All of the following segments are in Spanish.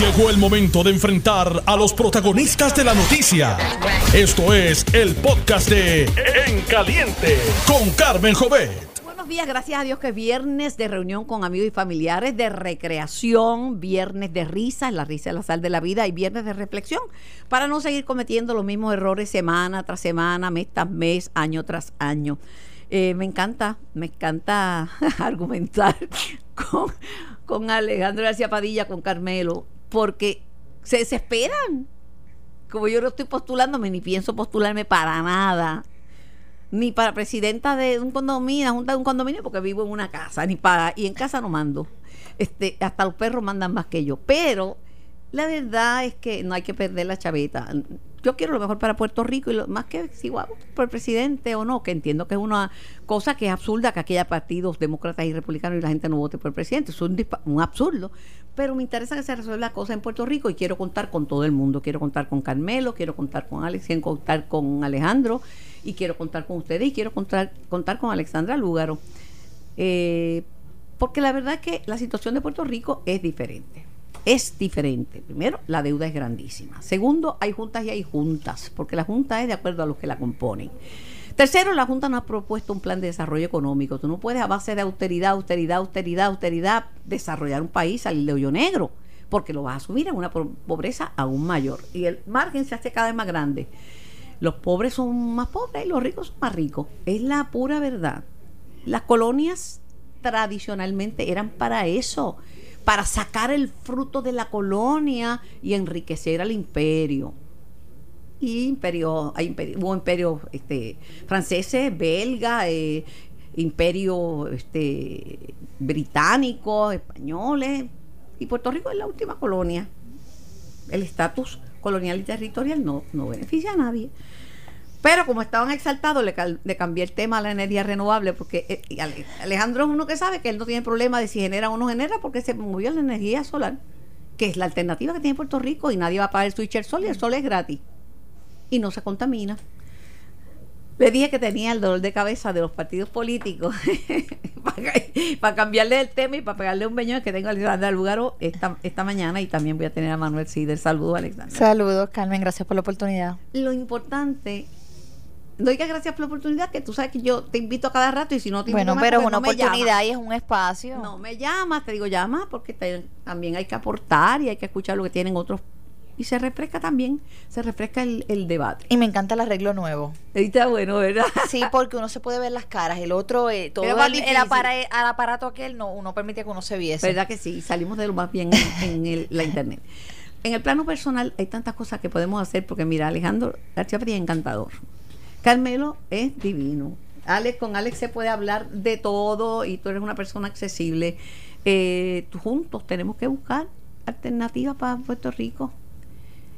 Llegó el momento de enfrentar a los protagonistas de la noticia. Esto es el podcast de En Caliente con Carmen Jovet. Buenos días, gracias a Dios que es viernes de reunión con amigos y familiares, de recreación, viernes de risas, la risa es la sal de la vida y viernes de reflexión, para no seguir cometiendo los mismos errores semana tras semana, mes tras mes, año tras año. Eh, me encanta, me encanta argumentar con, con Alejandro García Padilla, con Carmelo, porque se desesperan. Como yo no estoy postulándome, ni pienso postularme para nada, ni para presidenta de un condominio, junta de un condominio, porque vivo en una casa, ni para, y en casa no mando. Este, hasta los perros mandan más que yo. Pero la verdad es que no hay que perder la chaveta yo quiero lo mejor para Puerto Rico y lo más que si igual por el presidente o no, que entiendo que es una cosa que es absurda que aquí haya partidos demócratas y republicanos y la gente no vote por el presidente, es un, un absurdo, pero me interesa que se resuelva la cosa en Puerto Rico y quiero contar con todo el mundo, quiero contar con Carmelo, quiero contar con Alex, quiero contar con Alejandro y quiero contar con ustedes y quiero contar, contar con Alexandra Lúgaro, eh, porque la verdad es que la situación de Puerto Rico es diferente es diferente. Primero, la deuda es grandísima. Segundo, hay juntas y hay juntas, porque la junta es de acuerdo a los que la componen. Tercero, la Junta no ha propuesto un plan de desarrollo económico. Tú no puedes a base de austeridad, austeridad, austeridad, austeridad, desarrollar un país, salir de hoyo negro, porque lo vas a subir a una pobreza aún mayor. Y el margen se hace cada vez más grande. Los pobres son más pobres y los ricos son más ricos. Es la pura verdad. Las colonias tradicionalmente eran para eso para sacar el fruto de la colonia y enriquecer al imperio. Y imperio, imperio, hubo imperios este, franceses, belgas, eh, imperio este, británicos, españoles, y Puerto Rico es la última colonia. El estatus colonial y territorial no, no beneficia a nadie. Pero como estaban exaltados, le, cambié el tema a la energía renovable, porque eh, Alejandro es uno que sabe que él no tiene problema de si genera o no genera, porque se movió la energía solar, que es la alternativa que tiene Puerto Rico, y nadie va a pagar el switch el sol, y el sol es gratis. Y no se contamina. Le dije que tenía el dolor de cabeza de los partidos políticos para, cambiarle el tema y para pegarle un beñón que tengo a Alexandra Lugaro esta, esta mañana y también voy a tener a Manuel Sider. Saludos, Alexandra. Saludos, Carmen. Gracias por la oportunidad. Lo importante doy gracias por la oportunidad, que tú sabes que yo te invito a cada rato y si no te invito Bueno, pero es una oportunidad y es un espacio. No me llamas, te digo llama, porque también hay que aportar y hay que escuchar lo que tienen otros. Y se refresca también, se refresca el, debate. Y me encanta el arreglo nuevo. Está bueno, ¿verdad? Sí, porque uno se puede ver las caras. El otro, eh, todo el, el, aparato aquel no uno permite que uno se viese. ¿Verdad que sí? Salimos de lo más bien en, la internet. En el plano personal hay tantas cosas que podemos hacer porque mira, Alejandro García es encantador Carmelo es divino. Alex, con Alex se puede hablar de todo y tú eres una persona accesible. Eh, juntos tenemos que buscar alternativas para Puerto Rico.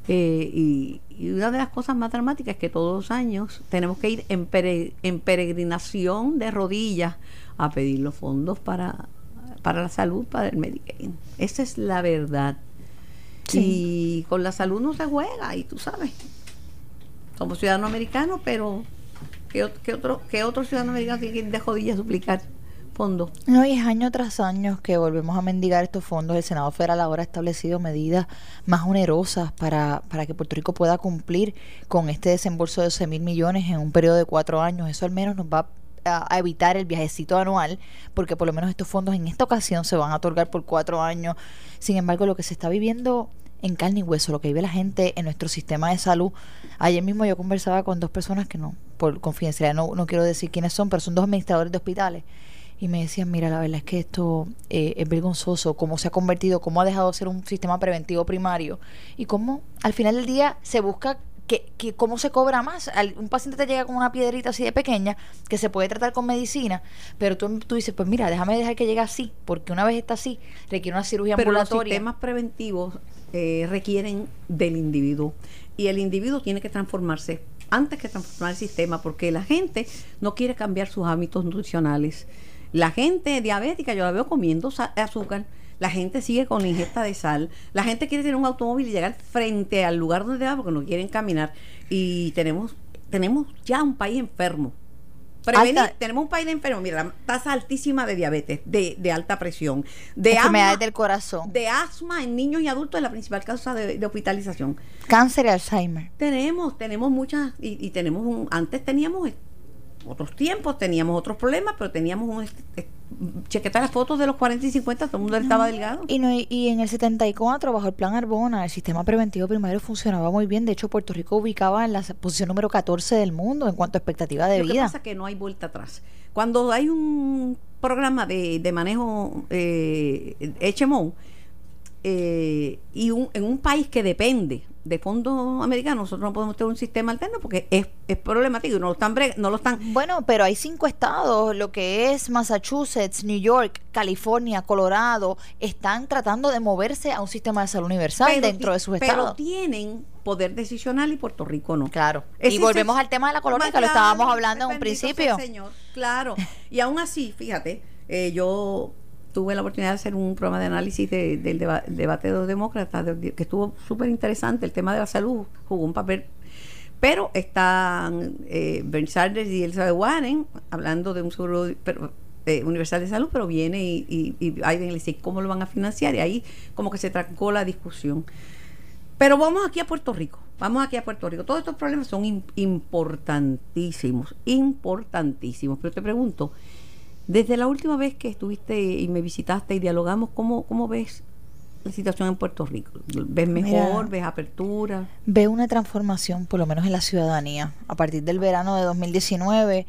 Eh, y, una de las cosas más dramáticas es que todos los años tenemos que ir en, peregrinación de rodillas a pedir los fondos para, para la salud, para el Medicaid. Esa es la verdad. Y con la salud no se juega, y tú sabes somos ciudadanos americanos, pero ¿qué, otro, qué otro ciudadano americano que de jodillas a suplicar fondos? No, y es año tras año que volvemos a mendigar estos fondos. El Senado Federal ahora ha establecido medidas más onerosas para, para que Puerto Rico pueda cumplir con este desembolso de 12 mil millones en un periodo de cuatro años. Eso al menos nos va a, evitar el viajecito anual, porque por lo menos estos fondos en esta ocasión se van a otorgar por cuatro años. Sin embargo, lo que se está viviendo en carne y hueso, lo que vive la gente en nuestro sistema de salud. Ayer mismo yo conversaba con dos personas que no, por confidencialidad no, no quiero decir quiénes son, pero son dos administradores de hospitales. Y me decían, mira, la verdad es que esto eh, es vergonzoso, cómo se ha convertido, cómo ha dejado de ser un sistema preventivo primario y cómo al final del día se busca que, que, cómo se cobra más. un paciente te llega con una piedrita así de pequeña que se puede tratar con medicina, pero tú, tú dices, pues mira, déjame dejar que llegue así, porque una vez está así, requiere una cirugía pero ambulatoria. Los sistemas preventivos eh, requieren del individuo. Y el individuo tiene que transformarse antes que transformar el sistema porque la gente no quiere cambiar sus hábitos nutricionales. La gente diabética, yo la veo comiendo azúcar, la gente sigue con ingesta de sal, la gente quiere tener un automóvil y llegar frente al lugar donde va porque no quieren caminar. Y tenemos tenemos ya un país enfermo Prevenir, Alta- tenemos un país de enfermos, mira, la tasa altísima de diabetes, de, de alta presión, de enfermedades asma, del corazón, de asma en niños y adultos es la principal causa de, de hospitalización. cáncer y Alzheimer. Tenemos, tenemos muchas, y, y tenemos un, antes teníamos otros tiempos, teníamos otros problemas, pero teníamos un, chequeta las fotos de los 40 y 50, todo el mundo estaba delgado. Y, no, y en el 74, bajo el plan Arbona, el sistema preventivo primario funcionaba muy bien. De hecho, Puerto Rico ubicaba en la posición número 14 del mundo en cuanto a expectativa de Lo que vida. pasa es que no hay vuelta atrás. Cuando hay un programa de, de manejo eh, HMO eh, y un- en un país que depende de fondos americanos, nosotros no podemos tener un sistema alterno porque es, es problemático y no lo están, no lo están Bueno, pero hay cinco estados, lo que es Massachusetts, New York, California, Colorado, están tratando de moverse a un sistema de salud universal pero dentro de sus pero estados. tienen poder decisional y Puerto Rico no. Claro. Y volvemos al tema de la colonia, que lo estábamos hablando en un principio. Señor, claro. Y aún así, fíjate, eh, yo tuve la oportunidad de hacer un programa de análisis de- del deba- debate de los demócratas, de- que estuvo súper interesante. El tema de la salud jugó un papel. Pero están eh, Bernie Sanders y Elizabeth Warren hablando de un seguro eh, universal de salud, pero viene y, y, y Biden le dice cómo lo van a financiar y ahí como que se trancó la discusión. Pero vamos aquí a Puerto Rico. Vamos aquí a Puerto Rico. Todos estos problemas son im- importantísimos, importantísimos. Pero te pregunto, desde la última vez que estuviste y me visitaste y dialogamos, ¿cómo, cómo ves la situación en Puerto Rico? ¿Ves mejor? Mira. ¿Ves apertura? Veo una transformación, por lo menos en la ciudadanía. A partir del verano de 2019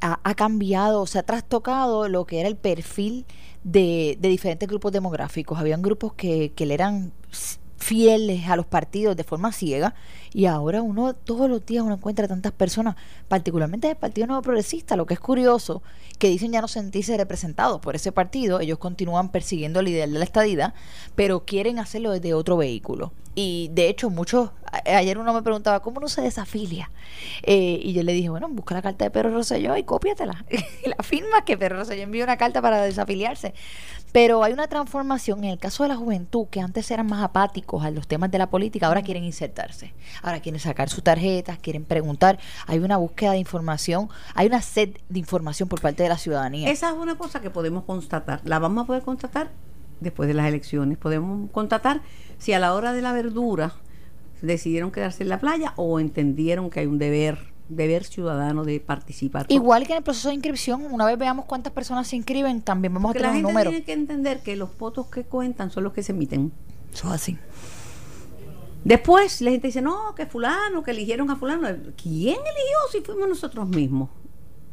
ha, ha cambiado, se ha trastocado lo que era el perfil de, de diferentes grupos demográficos. Habían grupos que, que le eran fieles a los partidos de forma ciega y ahora uno todos los días uno encuentra tantas personas, particularmente del Partido Nuevo Progresista, lo que es curioso, que dicen ya no sentirse representados por ese partido, ellos continúan persiguiendo el ideal de la estadidad, pero quieren hacerlo desde otro vehículo. Y de hecho, muchos, a- ayer uno me preguntaba, ¿cómo no se desafilia? Eh, y yo le dije, bueno, busca la carta de Pedro Rosselló y cópiatela. la firma que Pedro Rosselló envió una carta para desafiliarse. Pero hay una transformación en el caso de la juventud, que antes eran más apáticos a los temas de la política, ahora quieren insertarse. Ahora quieren sacar sus tarjetas, quieren preguntar. Hay una búsqueda de información, hay una sed de información por parte de la ciudadanía. Esa es una cosa que podemos constatar. La vamos a poder constatar después de las elecciones. Podemos constatar si a la hora de la verdura decidieron quedarse en la playa o entendieron que hay un deber, deber ciudadano de participar. Igual que en el proceso de inscripción, una vez veamos cuántas personas se inscriben, también vamos a Porque la tener un gente número. tiene que entender que los votos que cuentan son los que se emiten. Eso es así. Después la gente dice, no, que fulano, que eligieron a fulano. ¿Quién eligió si fuimos nosotros mismos?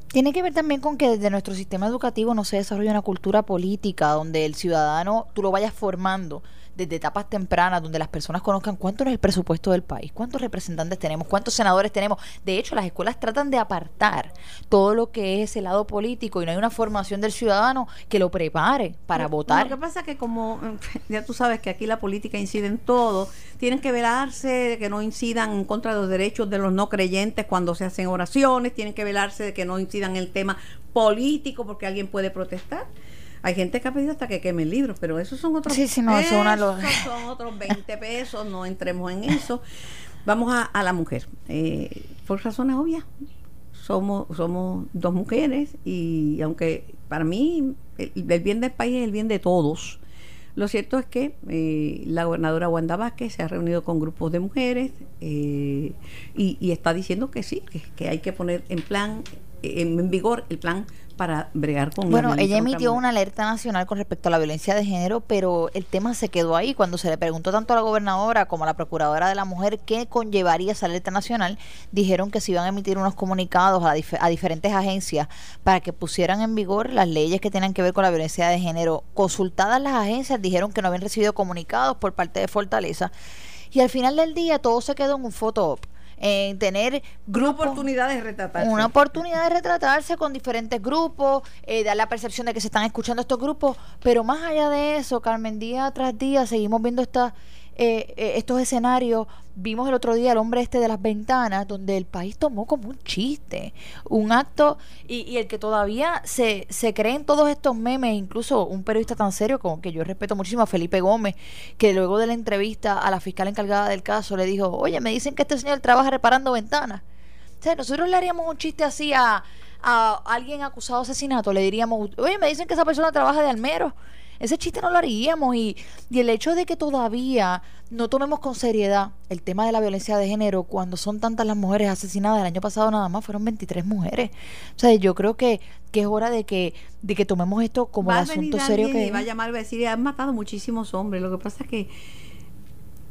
Tiene que ver también con que desde nuestro sistema educativo no se desarrolla una cultura política donde el ciudadano tú lo vayas formando desde etapas tempranas, donde las personas conozcan cuánto es el presupuesto del país, cuántos representantes tenemos, cuántos senadores tenemos. De hecho, las escuelas tratan de apartar todo lo que es el lado político y no hay una formación del ciudadano que lo prepare para votar. Lo que pasa es que como ya tú sabes que aquí la política incide en todo, tienen que velarse de que no incidan en contra de los derechos de los no creyentes cuando se hacen oraciones, tienen que velarse de que no incidan en el tema político porque alguien puede protestar. Hay gente que ha pedido hasta que quemen libros, pero esos son otros Sí, sí, no, eso es una lo- esos son otros 20 pesos, no entremos en eso. Vamos a, a la mujer. Eh, por razones obvias, somos, somos dos mujeres y aunque para mí el, el bien del país es el bien de todos, lo cierto es que eh, la gobernadora Wanda Vázquez se ha reunido con grupos de mujeres eh, y, y está diciendo que sí, que, que hay que poner en plan, en, en vigor el plan para bregar con Bueno, ella emitió una alerta nacional con respecto a la violencia de género, pero el tema se quedó ahí. Cuando se le preguntó tanto a la gobernadora como a la procuradora de la mujer qué conllevaría esa alerta nacional, dijeron que se iban a emitir unos comunicados a, dif- a diferentes agencias para que pusieran en vigor las leyes que tenían que ver con la violencia de género. Consultadas las agencias, dijeron que no habían recibido comunicados por parte de Fortaleza. Y al final del día todo se quedó en un photo op, en tener Una grupos oportunidad de retratarse. una oportunidad de retratarse con diferentes grupos, eh, dar la percepción de que se están escuchando estos grupos, pero más allá de eso, Carmen, día tras día seguimos viendo esta, eh, eh, estos escenarios. Vimos el otro día al hombre este de las ventanas, donde el país tomó como un chiste, un acto, y, y el que todavía se, se cree en todos estos memes, incluso un periodista tan serio como que yo respeto muchísimo a Felipe Gómez, que luego de la entrevista a la fiscal encargada del caso le dijo, oye, me dicen que este señor trabaja reparando ventanas. O sea, nosotros le haríamos un chiste así a, a alguien acusado de asesinato, le diríamos, oye, me dicen que esa persona trabaja de almero. Ese chiste no lo haríamos y, y el hecho de que todavía no tomemos con seriedad el tema de la violencia de género cuando son tantas las mujeres asesinadas, el año pasado nada más fueron 23 mujeres. O sea, yo creo que, que es hora de que, de que tomemos esto como el asunto serio que va a llamar va a decir, han matado muchísimos hombres. Lo que pasa es que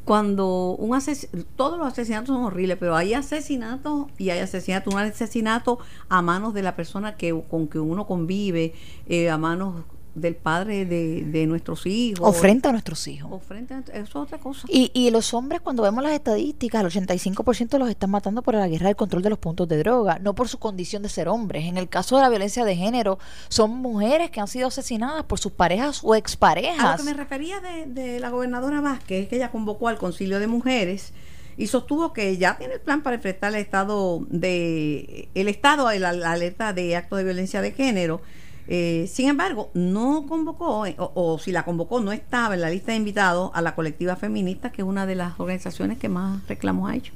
cuando un asesinato, todos los asesinatos son horribles, pero hay asesinatos y hay asesinatos, un asesinato a manos de la persona que con que uno convive, eh, a manos del padre de, de nuestros hijos. O frente a nuestros hijos. O frente a, eso es otra cosa. Y, y los hombres, cuando vemos las estadísticas, el 85% los están matando por la guerra del control de los puntos de droga, no por su condición de ser hombres. En el caso de la violencia de género, son mujeres que han sido asesinadas por sus parejas o exparejas. A lo que me refería de, de la gobernadora Vázquez, que ella convocó al concilio de mujeres y sostuvo que ya tiene el plan para enfrentar el estado de el estado la, la alerta de actos de violencia de género eh, sin embargo, no convocó, eh, o, o, si la convocó, no estaba en la lista de invitados a la colectiva feminista, que es una de las organizaciones que más reclamos ha hecho.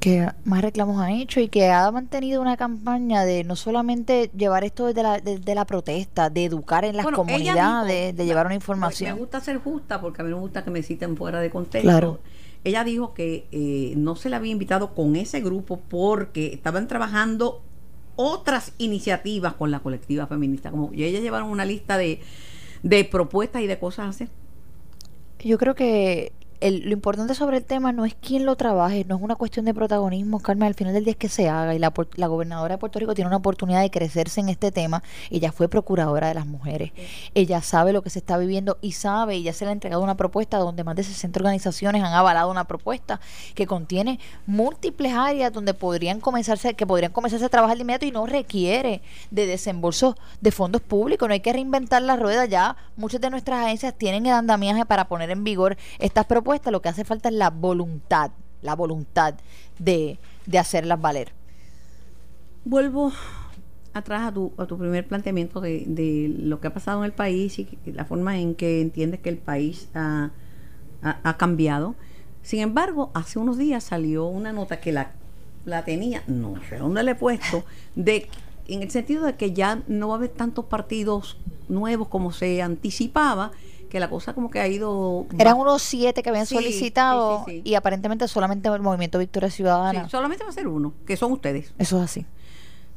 Que más reclamos ha hecho y que ha mantenido una campaña de no solamente llevar esto desde la, desde la protesta, de educar en las bueno, comunidades, dijo, de llevar una información. Me gusta ser justa porque a mí me gusta que me citen fuera de contexto. Claro. Ella dijo que eh, no se la había invitado con ese grupo porque estaban trabajando otras iniciativas con la colectiva feminista. Como ellas llevaron una lista de, de propuestas y de cosas a hacer. Yo creo que el, lo importante sobre el tema no es quién lo trabaje, no es una cuestión de protagonismo, Carmen, al final del día es que se haga y la, la gobernadora de Puerto Rico tiene una oportunidad de crecerse en este tema. Ella fue procuradora de las mujeres, ella sabe lo que se está viviendo y sabe, y ya se le ha entregado una propuesta donde más de 60 organizaciones han avalado una propuesta que contiene múltiples áreas donde podrían comenzarse, que podrían comenzarse a trabajar de inmediato y no requiere de desembolso de fondos públicos, no hay que reinventar la rueda ya, muchas de nuestras agencias tienen el andamiaje para poner en vigor estas propuestas lo que hace falta es la voluntad, la voluntad de, de hacerlas valer. Vuelvo atrás a tu, a tu primer planteamiento de, de, lo que ha pasado en el país y la forma en que entiendes que el país ha, ha, cambiado. Sin embargo, hace unos días salió una nota que la, la tenía, no sé dónde le he puesto, de, en el sentido de que ya no va a haber tantos partidos nuevos como se anticipaba que la cosa como que ha ido... Eran unos siete que habían sí, solicitado sí, sí, y aparentemente solamente el Movimiento Victoria Ciudadana. solamente va a ser uno, que son ustedes. Eso es así.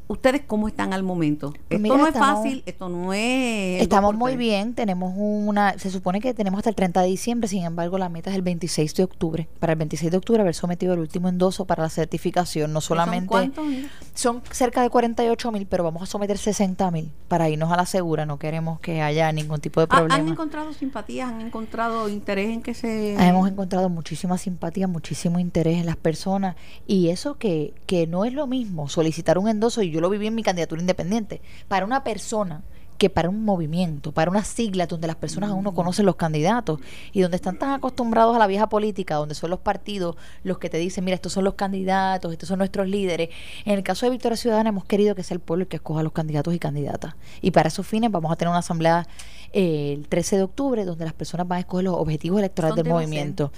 ¿Ustedes cómo están al momento? Pues esto mira, no estamos, es fácil, esto no es... Estamos muy bien, tenemos una... Se supone que tenemos hasta el 30 de diciembre, sin embargo la meta es el 26 de octubre. Para el 26 de octubre haber sometido el último endoso para la certificación, no solamente... ¿Son cuántos? Son cerca de 48 mil, pero vamos a someter 60 mil para irnos a la segura, no queremos que haya ningún tipo de problema. ¿Han encontrado simpatías? ¿Han encontrado interés en que se...? Hemos encontrado muchísima simpatía, muchísimo interés en las personas y eso que, que no es lo mismo solicitar un endoso y yo lo viví en mi candidatura independiente, para una persona que para un movimiento, para una sigla donde las personas aún no conocen los candidatos y donde están tan acostumbrados a la vieja política, donde son los partidos los que te dicen, mira, estos son los candidatos, estos son nuestros líderes. En el caso de Victoria Ciudadana hemos querido que sea el pueblo el que escoja los candidatos y candidatas. Y para esos fines vamos a tener una asamblea eh, el 13 de octubre donde las personas van a escoger los objetivos electorales del movimiento.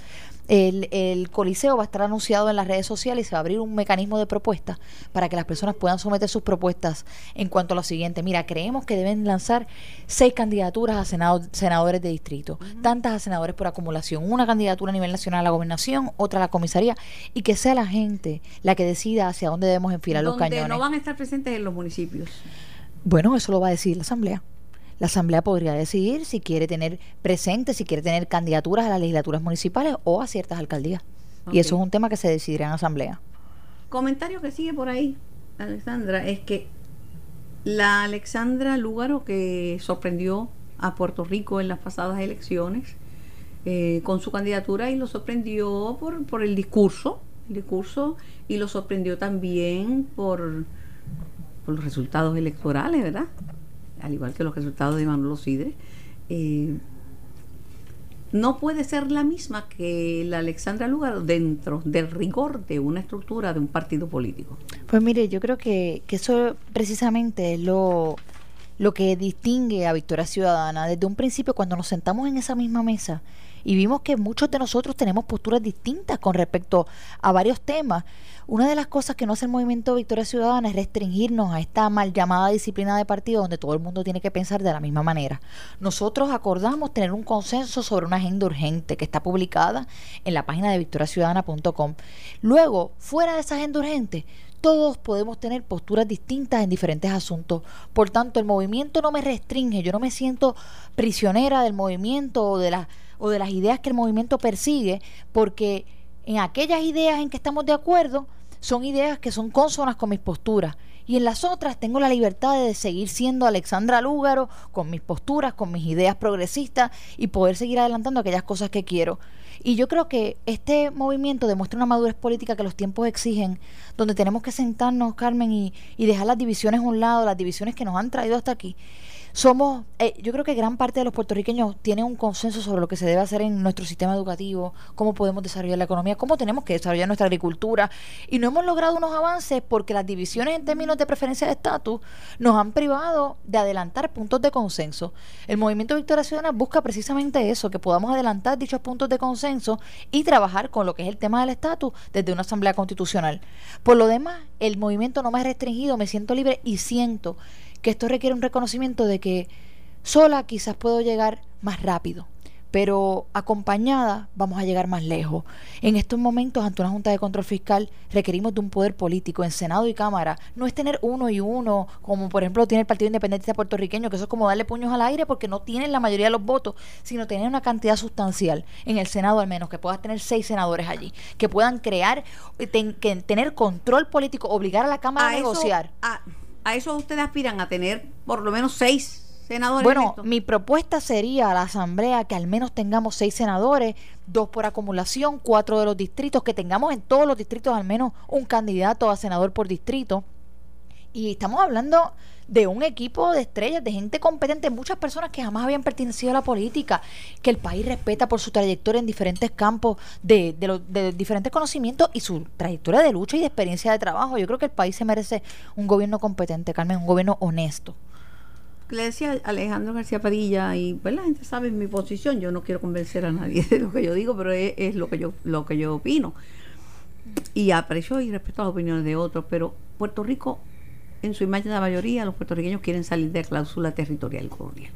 El, el, Coliseo va a estar anunciado en las redes sociales y se va a abrir un mecanismo de propuesta para que las personas puedan someter sus propuestas en cuanto a lo siguiente. Mira, creemos que deben lanzar seis candidaturas a senado, senadores de distrito, uh -huh. tantas a senadores por acumulación, una candidatura a nivel nacional a la gobernación, otra a la comisaría, y que sea la gente la que decida hacia dónde debemos enfilar los cañones. no van a estar presentes en los municipios. Bueno, eso lo va a decir la Asamblea la Asamblea podría decidir si quiere tener presente, si quiere tener candidaturas a las legislaturas municipales o a ciertas alcaldías. Okay. Y eso es un tema que se decidirá en Asamblea. Comentario que sigue por ahí, Alexandra, es que la Alexandra Lúgaro que sorprendió a Puerto Rico en las pasadas elecciones eh, con su candidatura y lo sorprendió por, por el discurso, el discurso y lo sorprendió también por, por los resultados electorales, ¿verdad? Al igual que los resultados de Manolo Sidre, eh, no puede ser la misma que la Alexandra Lugar dentro del rigor de una estructura de un partido político. Pues mire, yo creo que, que eso precisamente es lo, lo que distingue a Victoria Ciudadana. Desde un principio, cuando nos sentamos en esa misma mesa, y vimos que muchos de nosotros tenemos posturas distintas con respecto a varios temas. Una de las cosas que no hace el movimiento Victoria Ciudadana es restringirnos a esta mal llamada disciplina de partido donde todo el mundo tiene que pensar de la misma manera. Nosotros acordamos tener un consenso sobre una agenda urgente que está publicada en la página de victoriaciudadana.com. Luego, fuera de esa agenda urgente, todos podemos tener posturas distintas en diferentes asuntos. Por tanto, el movimiento no me restringe, yo no me siento prisionera del movimiento o de, las o de las ideas que el movimiento persigue, porque en aquellas ideas en que estamos de acuerdo, son ideas que son consonas con mis posturas. Y en las otras tengo la libertad de seguir siendo Alexandra Lúgaro, con mis posturas, con mis ideas progresistas y poder seguir adelantando aquellas cosas que quiero. Y yo creo que este movimiento demuestra una madurez política que los tiempos exigen, donde tenemos que sentarnos, Carmen, y, y dejar las divisiones a un lado, las divisiones que nos han traído hasta aquí, somos, eh, yo creo que gran parte de los puertorriqueños tienen un consenso sobre lo que se debe hacer en nuestro sistema educativo, cómo podemos desarrollar la economía, cómo tenemos que desarrollar nuestra agricultura. Y no hemos logrado unos avances porque las divisiones en términos de preferencia de estatus nos han privado de adelantar puntos de consenso. El movimiento Victoria Ciudadana busca precisamente eso, que podamos adelantar dichos puntos de consenso y trabajar con lo que es el tema del estatus desde una asamblea constitucional. Por lo demás, el movimiento no me ha restringido, me siento libre y siento que esto requiere un reconocimiento de que sola quizás puedo llegar más rápido, pero acompañada vamos a llegar más lejos. En estos momentos, ante una Junta de Control Fiscal, requerimos de un poder político en Senado y Cámara. No es tener uno y uno, como por ejemplo tiene el Partido Independentista puertorriqueño, que eso es como darle puños al aire porque no tienen la mayoría de los votos, sino tener una cantidad sustancial, en el Senado al menos, que puedas tener seis senadores allí, que puedan crear, que tener control político, obligar a la Cámara a, negociar a eso ustedes aspiran a tener por lo menos seis senadores. Bueno, mi propuesta sería a la Asamblea que al menos tengamos seis senadores, dos por acumulación, cuatro de los distritos, que tengamos en todos los distritos al menos un candidato a senador por distrito. Y estamos hablando de un equipo de estrellas, de gente competente, muchas personas que jamás habían pertenecido a la política, que el país respeta por su trayectoria en diferentes campos de, de, de diferentes conocimientos y su trayectoria de lucha y de experiencia de trabajo. Yo creo que el país se merece un gobierno competente, Carmen, un gobierno honesto le decía Alejandro García Padilla y pues la gente sabe mi posición yo no quiero convencer a nadie de lo que yo digo pero es, es, lo que yo lo que yo opino y aprecio y respeto las opiniones de otros pero Puerto Rico en su imagen de mayoría, los puertorriqueños quieren salir de la cláusula territorial colonial.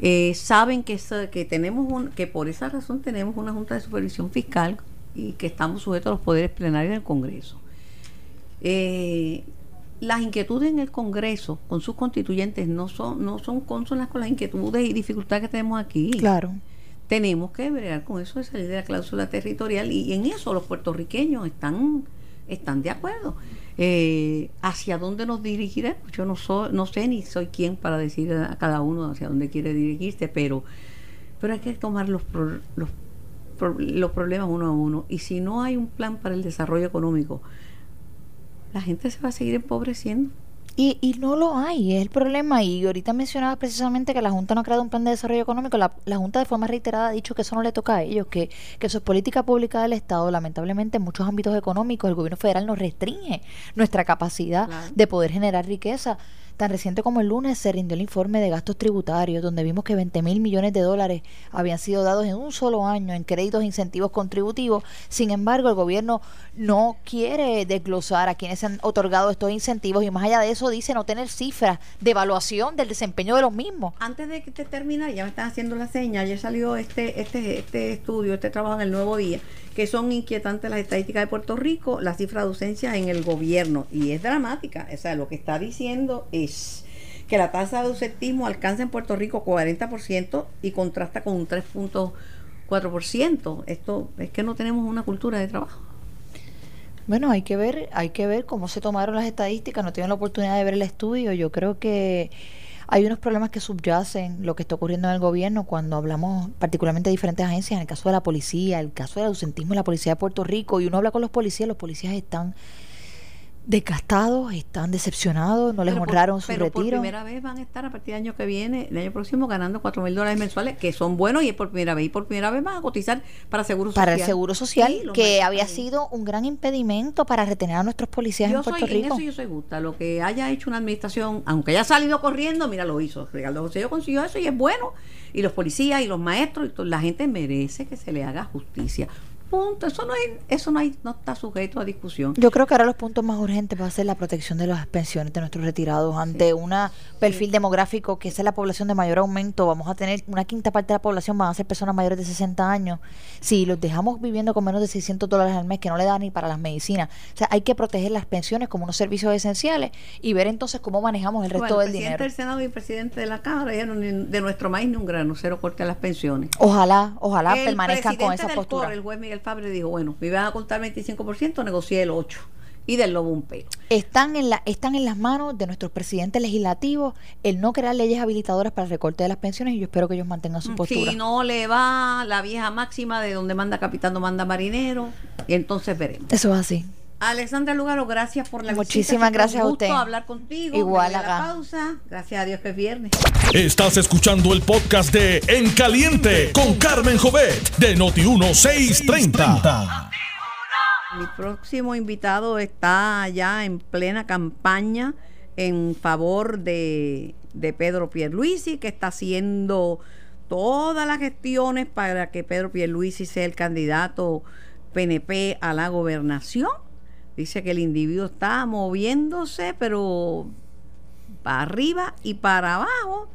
Eh, saben que, que tenemos un, que por esa razón tenemos una junta de supervisión fiscal y que estamos sujetos a los poderes plenarios del Congreso. Eh, las inquietudes en el Congreso con sus constituyentes no son no son consonas con las inquietudes y dificultades que tenemos aquí. Claro. Tenemos que bregar con eso de salir de la cláusula territorial y en eso los puertorriqueños están están de acuerdo. Eh, hacia dónde nos dirigiremos. Yo no, soy, no sé ni soy quien para decir a cada uno hacia dónde quiere dirigirse, pero, pero hay que tomar los, los, los problemas uno a uno. Y si no hay un plan para el desarrollo económico, la gente se va a seguir empobreciendo. Y, y no lo hay, es el problema. Y ahorita mencionaba precisamente que la Junta no ha creado un plan de desarrollo económico. La, la, Junta de forma reiterada ha dicho que eso no le toca a ellos, que, que eso es política pública del Estado. Lamentablemente en muchos ámbitos económicos el gobierno federal nos restringe nuestra capacidad claro. de poder generar riqueza. Tan reciente como el lunes se rindió el informe de gastos tributarios, donde vimos que 20 mil millones de dólares habían sido dados en un solo año en créditos e incentivos contributivos. Sin embargo, el gobierno no quiere desglosar a quienes han otorgado estos incentivos y más allá de eso dice no tener cifras de evaluación del desempeño de los mismos. Antes de que te termine, ya me están haciendo la seña, ayer salió este, este, este estudio, este trabajo en el Nuevo Día, que son inquietantes las estadísticas de Puerto Rico, la cifra de ausencia en el gobierno, y es dramática. O sea, lo que está diciendo es que la tasa de ausentismo alcanza en Puerto Rico 40% y contrasta con un 3.4%. Esto es que no tenemos una cultura de trabajo. Bueno, hay que ver, hay que ver cómo se tomaron las estadísticas. No tienen la oportunidad de ver el estudio. Yo creo que hay unos problemas que subyacen lo que está ocurriendo en el gobierno cuando hablamos particularmente de diferentes agencias, en el caso de la policía, el caso del ausentismo en la policía de Puerto Rico, y uno habla con los policías, los policías están desgastados, están decepcionados, no les pero honraron por, su pero retiro. Por primera vez van a estar a partir del año que viene, el año próximo, ganando cuatro mil dólares mensuales, que son buenos y es por primera vez. Y por primera vez van a cotizar para Seguro Social. Para el Seguro Social, sí, que había sido un gran impedimento para retener a nuestros policías yo en Puerto soy, Rico. En eso yo soy gusta. Lo que haya hecho una administración, aunque haya salido corriendo, mira, lo hizo. Ricardo José yo consiguió eso y es bueno y los policías y los maestros, y la gente merece que se le haga justicia. Punto. Eso no, hay, eso no, hay, no está sujeto a discusión. Yo creo que ahora los puntos más urgentes va a ser la protección de las pensiones de nuestros retirados. Ante un perfil demográfico que esa es la población de mayor aumento, vamos a tener una quinta parte de la población van a ser personas mayores de 60 años. Si los dejamos viviendo con menos de 600 dólares al mes, que no le da ni para las medicinas. O sea, hay que proteger las pensiones como unos servicios esenciales y ver entonces cómo manejamos el resto Bueno, el del presidente dinero. del Senado y el presidente de la Cámara dijeron "Ni- de nuestro maíz ni un grano, cero corte a las pensiones. Ojalá, ojalá el permanezcan con presidente esa postura. CORE, el juez Miguel Fabre dijo, bueno, me iban a cortar 25%, negocié el 8% y del lobo un pelo. Están en, la, están en las manos de nuestros presidentes legislativos el no crear leyes habilitadoras para el recorte de las pensiones y yo espero que ellos mantengan su postura. Si no le va la vieja máxima de donde manda capitán no manda marinero, y entonces veremos. Eso es así. Alexandra Lugaro, gracias por la visita. Muchísimas gracias un a gusto usted. hablar contigo. Igual Me voy a la acá. pausa. Gracias a Dios que es viernes. Estás escuchando el podcast de En Caliente con Carmen Jovet de Noti1630. Mi próximo invitado está ya en plena campaña en favor de, de Pedro Pierluisi, que está haciendo todas las gestiones para que Pedro Pierluisi sea el candidato PNP a la gobernación. Dice que el individuo está moviéndose, pero para arriba y para abajo,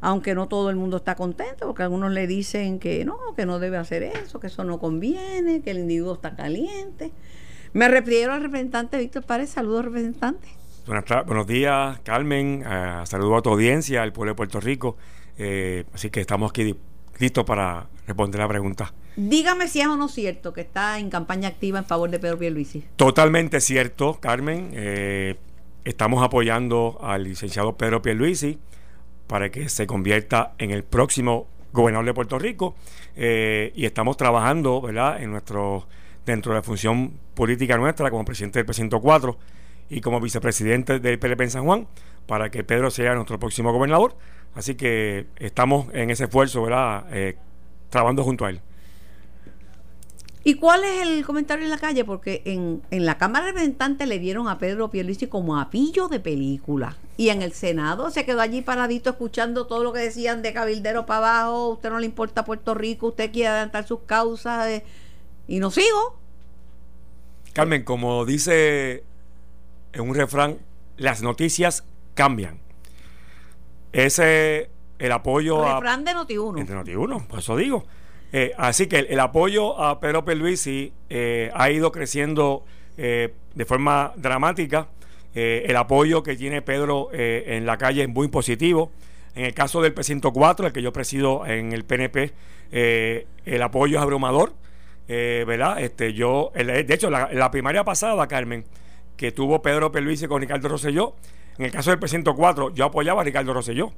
aunque no todo el mundo está contento, porque algunos le dicen que no, que no debe hacer eso, que eso no conviene, que el individuo está caliente. Me refiero al representante Víctor Párez, saludos representante. Buenos días, Carmen. Eh, saludo a tu audiencia, al pueblo de Puerto Rico. Eh, así que estamos aquí listos para responder la pregunta. Dígame si es o no cierto que está en campaña activa en favor de Pedro Pierluisi. Totalmente cierto, Carmen. Eh, estamos apoyando al licenciado Pedro Pierluisi para que se convierta en el próximo gobernador de Puerto Rico eh, y estamos trabajando, ¿verdad? En nuestro dentro de la función política nuestra como presidente del precinto 4 y como vicepresidente del PLP en San Juan para que Pedro sea nuestro próximo gobernador. Así que estamos en ese esfuerzo, ¿verdad? Eh, trabajando junto a él. ¿Y cuál es el comentario en la calle? Porque en, en la Cámara de Representantes le dieron a Pedro Pierluisi como a pillo de película. Y en el Senado se quedó allí paradito escuchando todo lo que decían de cabildero para abajo. Usted no le importa Puerto Rico, usted quiere adelantar sus causas. eh, y no sigo. Carmen, como dice en un refrán, las noticias cambian. Ese, el apoyo a... Refrán de Noti1. Entre Noti1, por eso digo. Eh, así que el, el apoyo a Pedro Pierluisi eh, ha ido creciendo eh, de forma dramática. El apoyo que tiene Pedro en la calle es muy positivo. En el caso del precinto 4, el que yo presido en el PNP, el apoyo es abrumador. ¿Verdad? Este, yo, el- de hecho, la, la primaria pasada, Carmen, que tuvo Pedro Pierluisi con Ricardo Rosselló, en el caso del precinto 4, yo apoyaba a Ricardo Rosselló.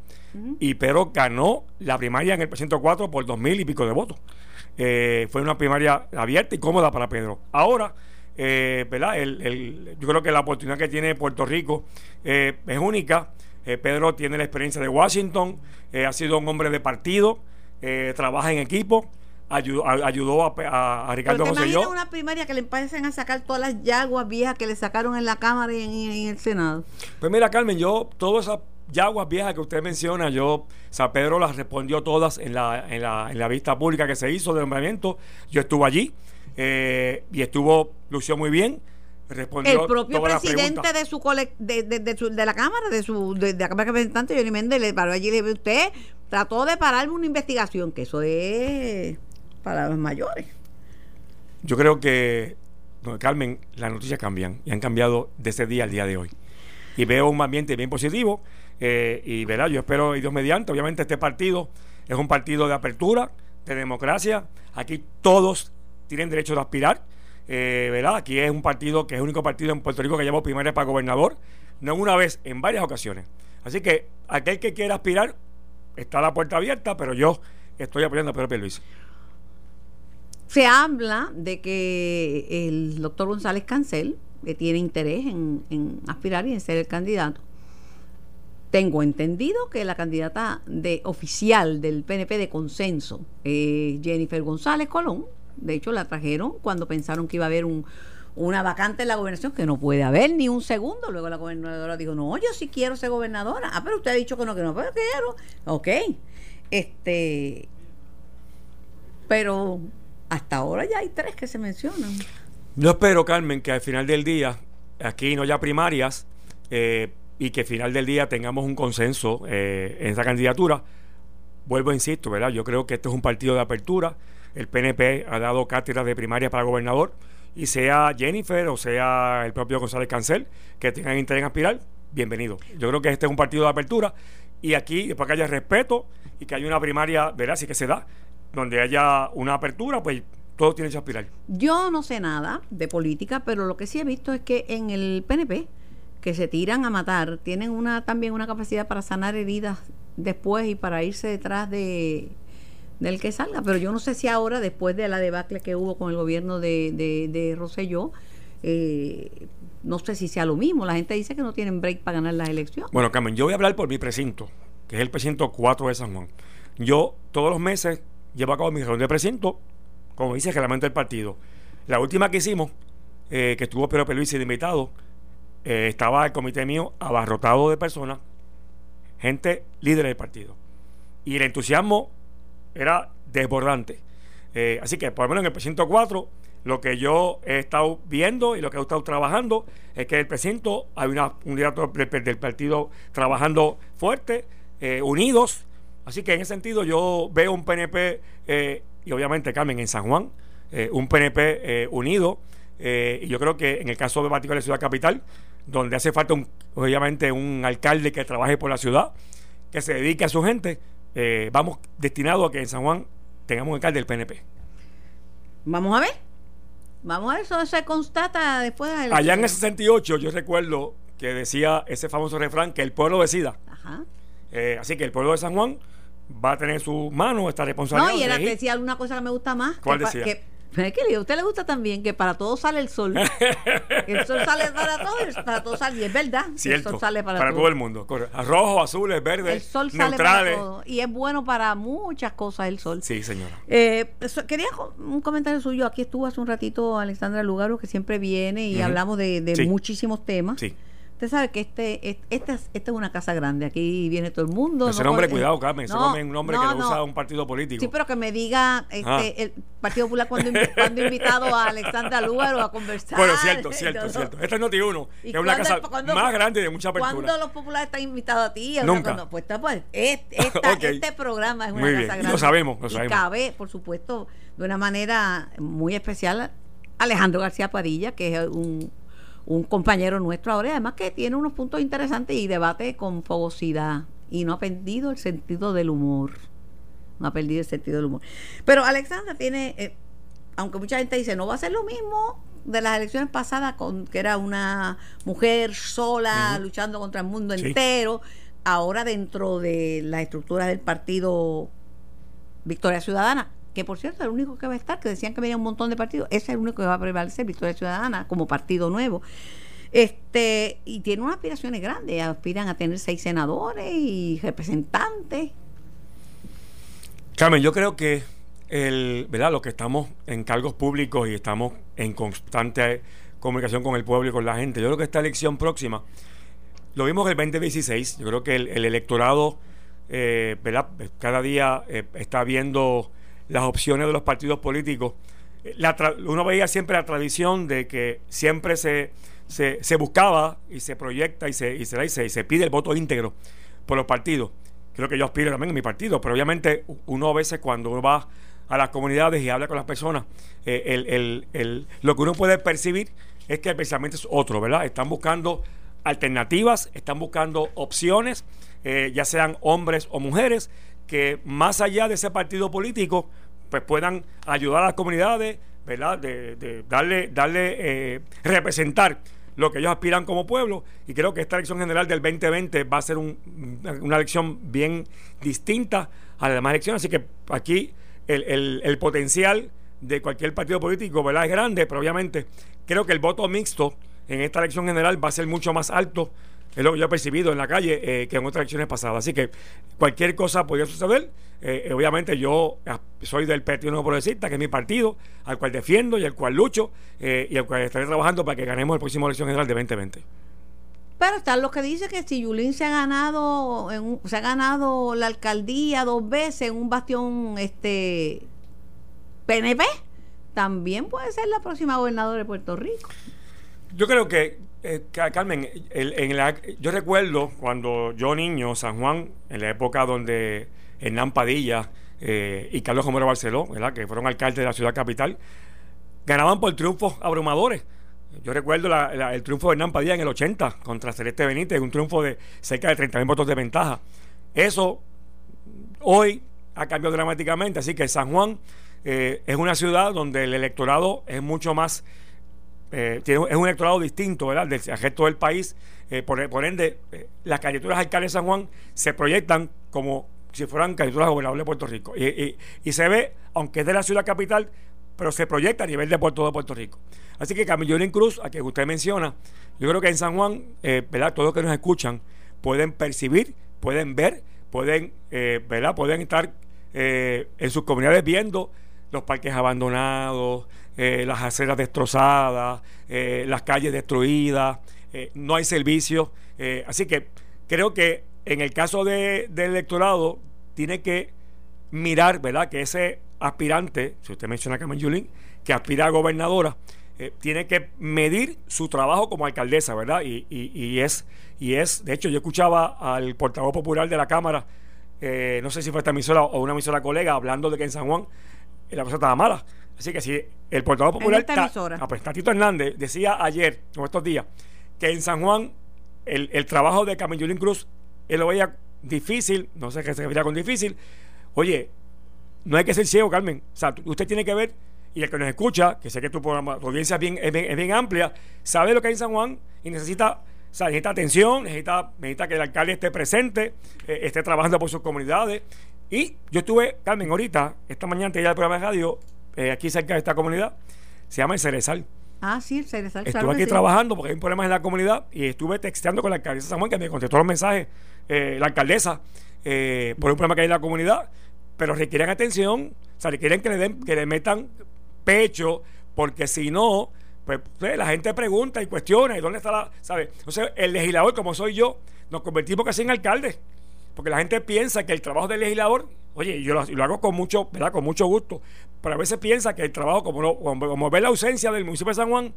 Y Pedro ganó la primaria en el precinto 4 por dos mil y pico de votos. Eh, fue una primaria abierta y cómoda para Pedro. Ahora, eh, ¿verdad? El- el- yo creo que la oportunidad que tiene Puerto Rico eh, es única. Eh, Pedro tiene la experiencia de Washington, ha sido un hombre de partido, trabaja en equipo, ayudó, a- ayudó a, a- a Ricardo imaginas Rosselló. una primaria que le empiecen a sacar todas las yaguas viejas que le sacaron en la Cámara y en, en el Senado. Pues mira, Carmen, yo todas esas yaguas viejas que usted menciona, yo, San Pedro las respondió todas en la, en la, en la vista pública que se hizo de nombramiento. Yo estuve allí eh, y estuvo, lució muy bien. Respondió el propio presidente de su, cole- de, de, de su- de la Cámara, de su de, de la Cámara de Representantes, Johnny Méndez, le paró allí y le dijo, usted trató de pararme una investigación, que eso es para los mayores. Yo creo que, no, Carmen, las noticias cambian y han cambiado de ese día al día de hoy. Y veo un ambiente bien positivo. eh, y verá, yo espero, y Dios mediante, obviamente este partido es un partido de apertura, de democracia. Aquí todos tienen derecho de aspirar. eh, ¿verdad? Aquí es un partido que es el único partido en Puerto Rico que lleva primaria para gobernador, no una vez, en varias ocasiones. Así que aquel que quiera aspirar, está la puerta abierta, pero yo estoy apoyando a Pedro Pierluisi. Se habla de que el doctor González Cancel que tiene interés en, aspirar y en ser el candidato. Tengo entendido que la candidata de oficial del PNP de consenso es Jennifer González Colón. De hecho, la trajeron cuando pensaron que iba a haber un, una vacante en la gobernación, que no puede haber ni un segundo. Luego la gobernadora dijo, no, yo sí quiero ser gobernadora. Ah, pero usted ha dicho que no, que no, pero quiero. Ok. Este, pero hasta ahora ya hay tres que se mencionan. Yo espero, Carmen, que al final del día, aquí no haya primarias eh, y que al final del día tengamos un consenso eh, en esa candidatura. Vuelvo, insisto, ¿verdad? Yo creo que este es un partido de apertura. El PNP ha dado cátedras de primaria para gobernador y sea Jennifer o sea el propio González Cancel que tengan interés en aspirar, bienvenido. Yo creo que este es un partido de apertura y aquí, después que haya respeto y que haya una primaria, verás, sí que se da, donde haya una apertura, pues todo tiene que aspirar. Yo no sé nada de política, pero lo que sí he visto es que en el PNP, que se tiran a matar, tienen una también una capacidad para sanar heridas después y para irse detrás de del que salga. Pero yo no sé si ahora, después de la debacle que hubo con el gobierno de, de, de Rosselló, eh, no sé si sea lo mismo. La gente dice que no tienen break para ganar las elecciones. Bueno, Carmen, yo voy a hablar por mi precinto, que es el precinto 4 de San Juan. Yo todos los meses llevo a cabo mi reunión de precinto, como dice el del partido. La última que hicimos, eh, que estuvo Pedro Peluisi de invitado, eh, estaba el comité mío abarrotado de personas, gente líder del partido. Y el entusiasmo era desbordante. Eh, así que, por lo menos en el precinto 4, lo que yo he estado viendo y lo que he estado trabajando es que en el precinto hay una, un director del, partido trabajando fuerte, unidos. Así que en ese sentido yo veo un PNP, eh, y obviamente Carmen en San Juan, eh, un PNP unido. y yo creo que en el caso de particular de Ciudad Capital, donde hace falta un, obviamente un alcalde que trabaje por la ciudad, que se dedique a su gente, vamos destinados a que en San Juan tengamos un alcalde del PNP. Vamos a ver. Vamos a ver, eso se constata después de la Allá en el elección. 68 yo recuerdo que decía ese famoso refrán que el pueblo decida. Ajá. Eh, así que el pueblo de San Juan va a tener en su mano esta responsabilidad. No, y era que decía alguna cosa que me gusta más. ¿Cuál que decía? Que, que a usted le gusta también que para todos sale el sol. el sol sale para todos, para todos sale. Y es verdad. Cierto, El sol sale para, para, todo el mundo. Rojo, azules, verdes, El sol sale neutrales. para todo. Y es bueno para muchas cosas el sol. Sí, señora. Eh, quería un comentario suyo. Aquí estuvo hace un ratito Alexandra Lugaro, que siempre viene y hablamos de, de Sí. muchísimos temas. Sí. Usted sabe que este, es- esta, es, esta es una casa grande. Aquí viene todo el mundo. Ese no nombre, puede- cuidado, Carmen. Ese No, nombre es un nombre no, que lo no. usa un partido político. Sí, pero que me diga este, Ah. el Partido Popular cuando, cuando invitado a Alexandra Lugaro a conversar. Bueno, cierto, cierto, cierto. Esta es Noti 1, ¿Y que es una casa más grande de mucha apertura. ¿Cuándo los populares están invitados a ti? Nunca. cuando- pues, pues, es- esta- Ok. este programa es una Muy casa bien. grande. Lo sabemos, lo y sabemos. cabe, por supuesto, de una manera muy especial Alejandro García Padilla, que es un, un compañero nuestro ahora, y además que tiene unos puntos interesantes y debate con fogosidad. Y no ha perdido el sentido del humor. No ha perdido el sentido del humor. Pero Alexandra tiene, eh, aunque mucha gente dice, no va a ser lo mismo de las elecciones pasadas, con que era una mujer sola luchando contra el mundo Sí. entero. Ahora dentro de las estructuras del partido Victoria Ciudadana, que por cierto es el único que va a estar, que decían que venía un montón de partidos, ese es el único que va a prevalecer, Victoria Ciudadana, como partido nuevo. Este, y tiene unas aspiraciones grandes, aspiran a tener seis senadores y representantes. Carmen, yo creo que el, ¿verdad? los que estamos en cargos públicos y estamos en constante comunicación con el pueblo y con la gente, yo creo que esta elección próxima, lo vimos el 2016, yo creo que el, el electorado, eh, ¿verdad? cada día eh, está viendo las opciones de los partidos políticos. Eh, uno veía siempre la tradición de que siempre se, se, buscaba y se proyecta y se, y se, y se, y se pide el voto íntegro por los partidos. Creo que yo aspiro también en mi partido, pero obviamente uno a veces cuando uno va a las comunidades y habla con las personas, eh, el, el- el- lo que uno puede percibir es que el pensamiento es otro, ¿verdad? Están buscando alternativas, están buscando opciones, eh, ya sean hombres o mujeres, que más allá de ese partido político, pues puedan ayudar a las comunidades, ¿verdad? De, de darle, darle eh, representar lo que ellos aspiran como pueblo. Y creo que esta elección general del 2020 va a ser un- una elección bien distinta a las demás elecciones. Así que aquí el, el- potencial de cualquier partido político ¿verdad? es grande, pero obviamente creo que el voto mixto en esta elección general va a ser mucho más alto. Es lo que yo he percibido en la calle eh, que en otras elecciones pasadas. Así que cualquier cosa podría suceder. Eh, eh, obviamente yo ah, soy del Partido Nuevo Progresista, que es mi partido, al cual defiendo y al cual lucho eh, y al cual estaré trabajando para que ganemos el próximo elección general de 2020. Pero están los que dicen que si Yulín se ha ganado en se ha ganado la alcaldía dos veces en un bastión este PNP, también puede ser la próxima gobernadora de Puerto Rico. Yo creo que, eh, Ca- Carmen, yo recuerdo cuando yo niño, San Juan, en la época donde Hernán Padilla eh, y Carlos Romero Barceló, ¿verdad? que fueron alcaldes de la ciudad capital, ganaban por triunfos abrumadores. Yo recuerdo el triunfo de Hernán Padilla en el 80 contra Celeste Benítez, un triunfo de cerca de 30 mil votos de ventaja. Eso hoy ha cambiado dramáticamente, así que San Juan eh, es una ciudad donde el electorado es mucho más eh, tiene- es un electorado distinto, ¿verdad? Del resto del país. Eh, por, ende, eh, las candidaturas alcaldes de San Juan se proyectan como si fueran candidaturas a gobernador de Puerto Rico. Y, y- y se ve, aunque es de la ciudad capital, pero se proyecta a nivel de Puerto de Puerto Rico. Así que Camillón Cruz, a que usted menciona, yo creo que en San Juan, eh, ¿verdad? Todos los que nos escuchan pueden percibir, pueden ver, pueden, ¿verdad? Pueden estar en sus comunidades viendo los parques abandonados, eh, las aceras destrozadas, eh, las calles destruidas, eh, no hay servicios. eh, así que creo que en el caso de- del electorado tiene que mirar, ¿verdad? Que ese aspirante, si usted menciona a Carmen Yulín, que aspira a gobernadora, tiene que medir su trabajo como alcaldesa, ¿verdad? Y, y- y es, y es, de hecho, yo escuchaba al portavoz popular de la Cámara, no sé si fue esta emisora o una emisora colega, hablando de que en San Juan la cosa estaba mala. Así que si el portavoz popular, Ta- ah, pues, Tatito Hernández, decía ayer, o estos días, que en San Juan el, el trabajo de Carmen Yulín Cruz, él lo veía difícil, no sé qué se refería con difícil. Oye, no hay que ser ciego, Carmen. O sea, usted tiene que ver, y el que nos escucha, que sé que tu, programa, tu audiencia es bien, es, bien, es bien amplia, sabe lo que hay en San Juan y necesita, o sea, necesita atención, necesita, necesita que el alcalde esté presente, eh, esté trabajando por sus comunidades. Y yo estuve, Carmen, ahorita, esta mañana ir al programa de radio, eh, aquí cerca de esta comunidad, se llama El Cerezal. Ah, sí, el Cerezal, Estuve aquí sí. trabajando porque hay problemas en la comunidad y estuve texteando con la alcaldesa de San Juan que me contestó los mensajes, eh, la alcaldesa, eh, por un problema que hay en la comunidad, pero requieren atención, o sea, requieren que le den, que le metan pecho, porque si no, pues pues, la gente pregunta y cuestiona, ¿y dónde está la, sabe? Entonces, el legislador, como soy yo, nos convertimos casi en alcalde, porque la gente piensa que el trabajo del legislador, oye, yo lo, lo hago con mucho, ¿verdad? Con mucho gusto, pero a veces piensa que el trabajo, como, no, como, como ve la ausencia del municipio de San Juan,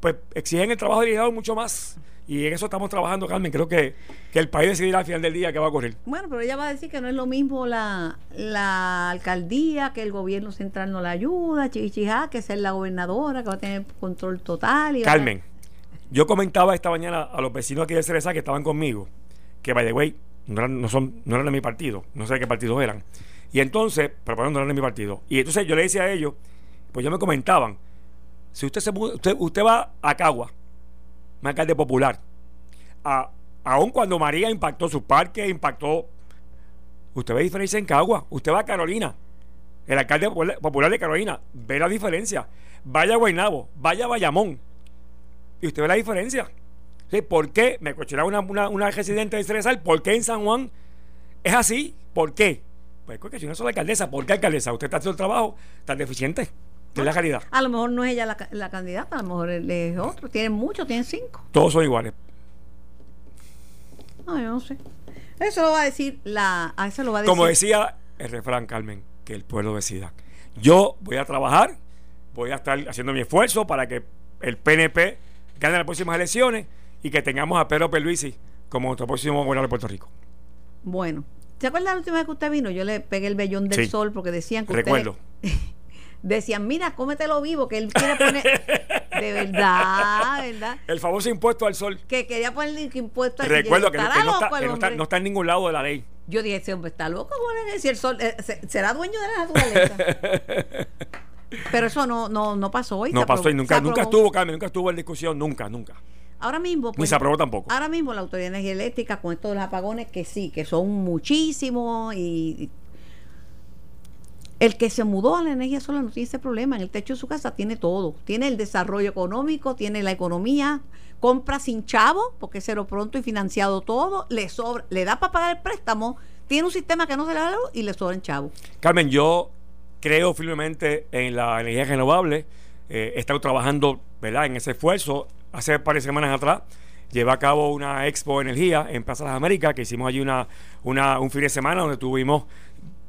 pues exigen el trabajo del legislador mucho más. Y en eso estamos trabajando, Carmen. Creo que, que el país decidirá al final del día qué va a ocurrir. Bueno, pero ella va a decir que no es lo mismo la, la alcaldía, que el gobierno central no la ayuda, chichijá, que ser la gobernadora, que va a tener control total. Y a- Carmen, yo comentaba esta mañana a los vecinos aquí de Cereza que estaban conmigo, que by the way, no eran, no son, no eran de mi partido, no sé de qué partidos eran. Y entonces, eran de mi partido. Y entonces yo le decía a ellos, pues ellos me comentaban, si usted se usted, usted va a Cagua, un alcalde popular, a, aun cuando María impactó su parque, impactó, usted ve diferencia en Cagua, usted va a Carolina, el alcalde popula- popular de Carolina, ve la diferencia. Vaya a Guaynabo, vaya a Bayamón, y usted ve la diferencia. Sí, ¿Por qué? Me cuestionaba una, una, una residente de Cerezal, ¿por qué en San Juan es así? ¿Por qué? Pues porque si no la alcaldesa, ¿por qué alcaldesa? Usted está haciendo el trabajo tan deficiente. Es la realidad. A lo mejor no es ella la, ca- la candidata, a lo mejor es otro. Tienen muchos, tienen cinco. Todos son iguales. No, yo no sé. Eso lo va a decir la. A eso lo va a decir. Como decía el refrán, Carmen, que el pueblo decida. Yo voy a trabajar, voy a estar haciendo mi esfuerzo para que el PNP gane las próximas elecciones y que tengamos a Pedro Pelvisi como nuestro próximo gobernador de Puerto Rico. Bueno. ¿Se acuerda la última vez que usted vino? Yo le pegué el vellón del Sí. sol porque decían que usted- Recuerdo. decían, mira, cómetelo vivo, que él quiere poner. de verdad, ¿verdad? El famoso impuesto al sol. Que quería ponerle impuesto al Recuerdo que, no, estará que no está, loco el que no está- hombre. no está en ningún lado de la ley. Yo dije, ese hombre está loco, ¿cómo le decir el sol? eh, se- ¿Será dueño de la naturaleza? Pero eso no, no, no pasó hoy. No pasó y nunca, nunca estuvo, Carmen, nunca estuvo en discusión, nunca, nunca. Ahora mismo. pues, Ni se aprobó tampoco. Ahora mismo la Autoridad de Energía Eléctrica, con estos los apagones, que sí, que son muchísimos y. El que se mudó a la energía solar no tiene ese problema. En el techo de su casa tiene todo. Tiene el desarrollo económico, tiene la economía, compra sin chavo, porque cero pronto y financiado todo, le sobra, le da para pagar el préstamo, tiene un sistema que no se le da y le sobran chavo. Carmen, yo creo firmemente en la energía renovable. Eh, he estado trabajando ¿verdad? en ese esfuerzo hace varias semanas atrás. llevé a cabo una expo energía en Plaza Las Américas, que hicimos allí una, una, un fin de semana donde tuvimos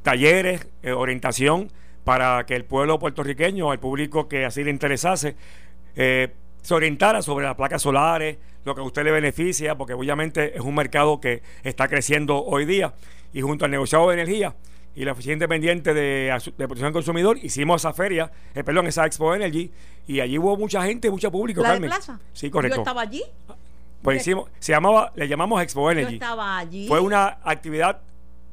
talleres, eh, orientación para que el pueblo puertorriqueño, el público que así le interesase, eh, se orientara sobre las placas solares, lo que a usted le beneficia, porque obviamente es un mercado que está creciendo hoy día. Y junto al negociado de energía y la Oficina Independiente de, de Protección al Consumidor, hicimos esa feria, eh, perdón, esa Expo Energy, y allí hubo mucha gente, mucho público. ¿La de Carmen. Plaza? Sí, correcto. Yo estaba allí. Pues hicimos, se llamaba, le llamamos Expo Yo Energy. estaba allí. Fue una actividad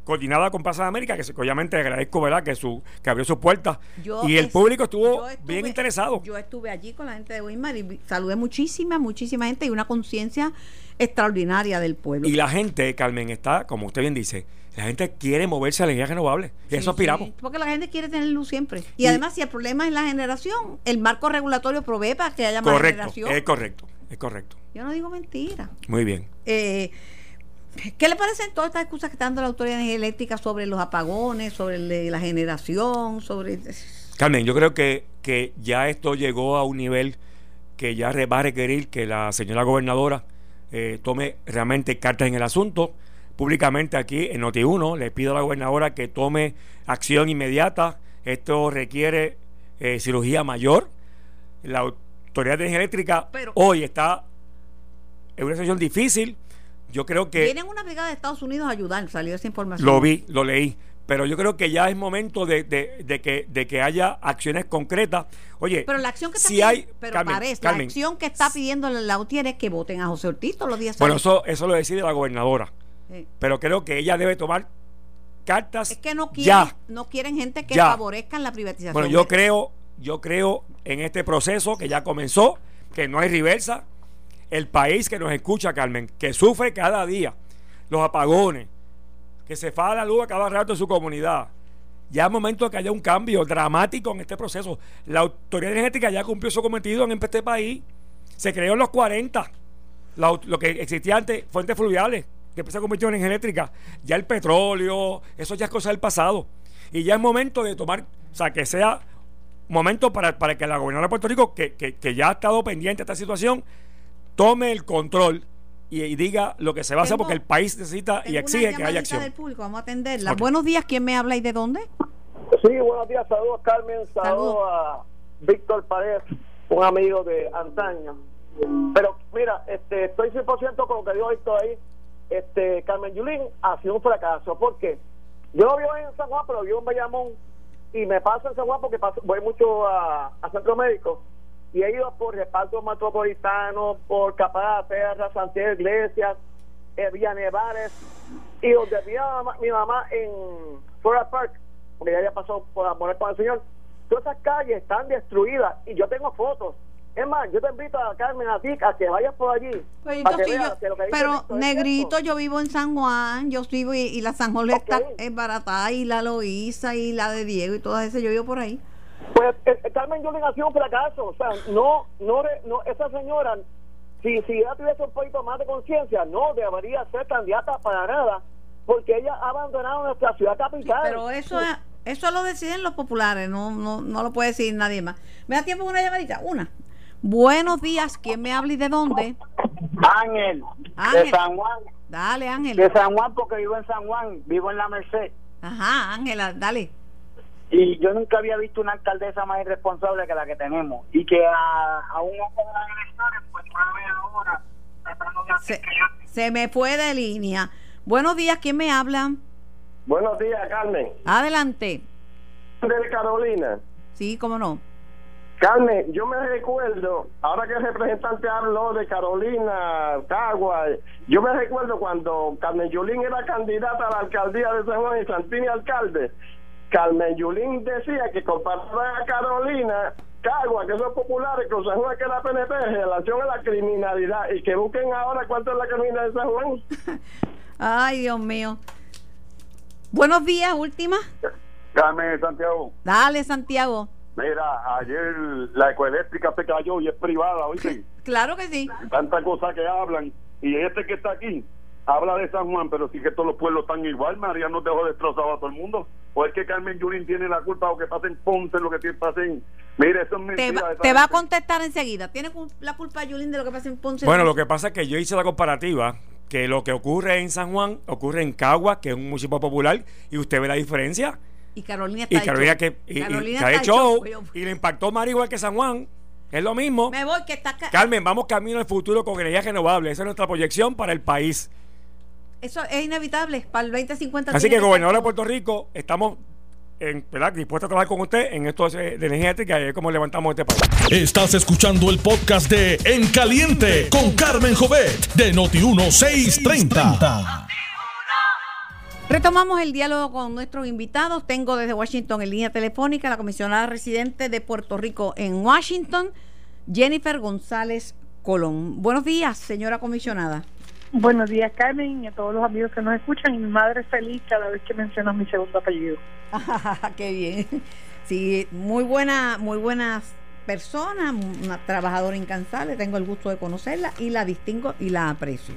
coordinada con Plaza de América, que obviamente agradezco, ¿verdad? Que su que abrió sus puertas. Yo y el es- público estuvo yo estuve- bien interesado. Yo estuve allí con la gente de Weimar y saludé muchísima, muchísima gente y una conciencia extraordinaria del pueblo. Y la gente, Carmen, está, como usted bien dice, la gente quiere moverse a la energía renovable. Y Sí, eso aspiramos. sí, porque la gente quiere tener luz siempre. Y, Y- además, si el problema es la generación, el marco regulatorio provee para que haya más generación. es correcto, es correcto. Yo no digo mentira. Muy bien. Eh, ¿Qué le parecen todas estas excusas que está dando la Autoridad Eléctrica sobre los apagones, sobre la generación, sobre... Carmen, yo creo que, que ya esto llegó a un nivel que ya va a requerir que la señora gobernadora eh, tome realmente cartas en el asunto. Públicamente aquí en Noti1 le pido a la gobernadora que tome acción inmediata. Esto requiere eh, cirugía mayor. La Autoridad de Energía Eléctrica Pero- hoy está en una situación difícil. Yo creo que... Vienen una brigada de Estados Unidos a ayudar, salió esa información. Lo vi, lo leí. Pero yo creo que ya es momento de, de- de que, de que haya acciones concretas. Oye, Pero la acción que está si pidiendo, hay. pero Carmen, parece, Carmen, la acción que está pidiendo la, UTIER es que voten a José Ortiz todos los días. Bueno, eso, eso lo decide la gobernadora. Pero creo que ella debe tomar cartas. es que no quieren, ya. no quieren gente que Ya. favorezcan la privatización. Bueno, yo creo, yo creo en este proceso que ya comenzó, que no hay reversa. El país que nos escucha, Carmen, que sufre cada día los apagones, que se fa la luz a cada rato en su comunidad. Ya es momento de que haya un cambio dramático en este proceso. La autoridad energética ya cumplió su cometido en este país. Se creó en los 40. La au- lo que existía antes, fuentes fluviales, después se convirtió en energía eléctrica. Ya el petróleo, eso ya es cosa del pasado. Y ya es momento de tomar, o sea, que sea momento para, para que la gobernadora de Puerto Rico, que, que- que ya ha estado pendiente de esta situación, tome el control y, y diga lo que se va a hacer, porque el país necesita y exige una que haya acción. del público, vamos a atenderla. Buenos días, ¿quién me habla y de dónde? Sí, buenos días, saludos Carmen, saludos Saludos. a Víctor Paredes, un amigo de antaño. Pero mira, este, estoy 100% con lo que dijo Víctor ahí. Este, Carmen Yulín ha sido un fracaso. ¿Por qué? Yo no vivo en San Juan, pero vivo en Bayamón y me paso en San Juan porque paso- voy mucho a, a centro médico y he ido por reparto metropolitano, por Caparra Perra, Santiago Iglesias, eh, Villa Nevares y donde vi mi mamá en Flora Park, porque ya había pasado por a morar con el señor. Todas esas calles están destruidas y yo tengo fotos. Es más, yo te invito a Carmen a ti a que vayas por allí. Pues, sí, veas yo- pero negrito, yo vivo en San Juan, yo vivo y, y la San José está Ok. es barata y la Loíza y la de Diego y todas esas, yo vivo por ahí. Pues eh, eh, Carmen Yulín ha sido un fracaso. O sea, no, no, no esa señora, si, si ella tuviese un poquito más de conciencia, no debería ser candidata para nada, porque ella ha abandonado nuestra ciudad capital. Pero eso es- eso lo deciden los populares, no, no, no lo puede decir nadie más. ¿Me da tiempo una llamadita? Una. Buenos días, ¿quién me habla y de dónde? Ángel, Ángel. de San Juan, Dale, Ángel. de San Juan porque vivo en San Juan, vivo en la Merced. Ajá, Ángela, dale. Y yo nunca había visto una alcaldesa más irresponsable que la que tenemos. Y que a, a un ojo de las elecciones, pues ahora, tratando de hacer Se, que ya- se me fue de línea. Buenos días, ¿quién me habla? Buenos días, Carmen. Adelante. De Carolina. Sí, cómo no. Carmen, yo me recuerdo, ahora que el representante habló de Carolina, Cagua, yo me recuerdo cuando Carmen Yulín era candidata a la alcaldía de San Juan y Santini alcalde. Carmen Yulín decía que comparaban a Carolina, Cagua, que son populares, con San Juan, que era PNP, en relación a la criminalidad, y que busquen ahora cuánto es la criminalidad de San Juan. Ay, Dios mío. Buenos días, última. Carmen Santiago, Dale, Santiago. Mira, ayer la ecoeléctrica se cayó y es privada, oíste, Claro que sí. tanta cosa que hablan, y este que está aquí, habla de San Juan, pero sí que todos los pueblos están igual. María no dejó destrozado a todo el mundo. O es que Carmen Yulín tiene la culpa, o que pasen Ponce, lo que tiene pasen. Mire, eso es Te, mentira. va, te va a contestar enseguida. ¿Tiene la culpa, Yulín, de lo que pasa en Ponce? Bueno, lo que pasa es que yo hice la comparativa que lo que ocurre en San Juan ocurre en Cagua, que es un municipio popular, y usted ve la diferencia. Y Carolina está Y Carolina show. que y, y- Carolina que ha está hecho show. Y le impactó más igual que San Juan. Es lo mismo. Me voy, que está acá. Carmen, vamos camino al futuro con energía renovable. Esa es nuestra proyección para el país. Eso es inevitable. Para el 2050. Así que, gobernador de. Puerto Rico, estamos en, ¿verdad? dispuestos a trabajar con usted en esto de energía eléctrica y es como levantamos este país. Estás escuchando el podcast de En Caliente con Carmen Jovet de Noti1630. Retomamos el diálogo con nuestros invitados. Tengo desde Washington en línea telefónica la comisionada residente de Puerto Rico en Washington, Jennifer González Colón. Buenos días, señora comisionada. Buenos días, Carmen, y a todos los amigos que nos escuchan. Y mi madre es feliz cada vez que mencionas mi segundo apellido. Qué bien. Sí, muy buena, muy buena persona, una trabajadora incansable. Tengo el gusto de conocerla y la distingo y la aprecio.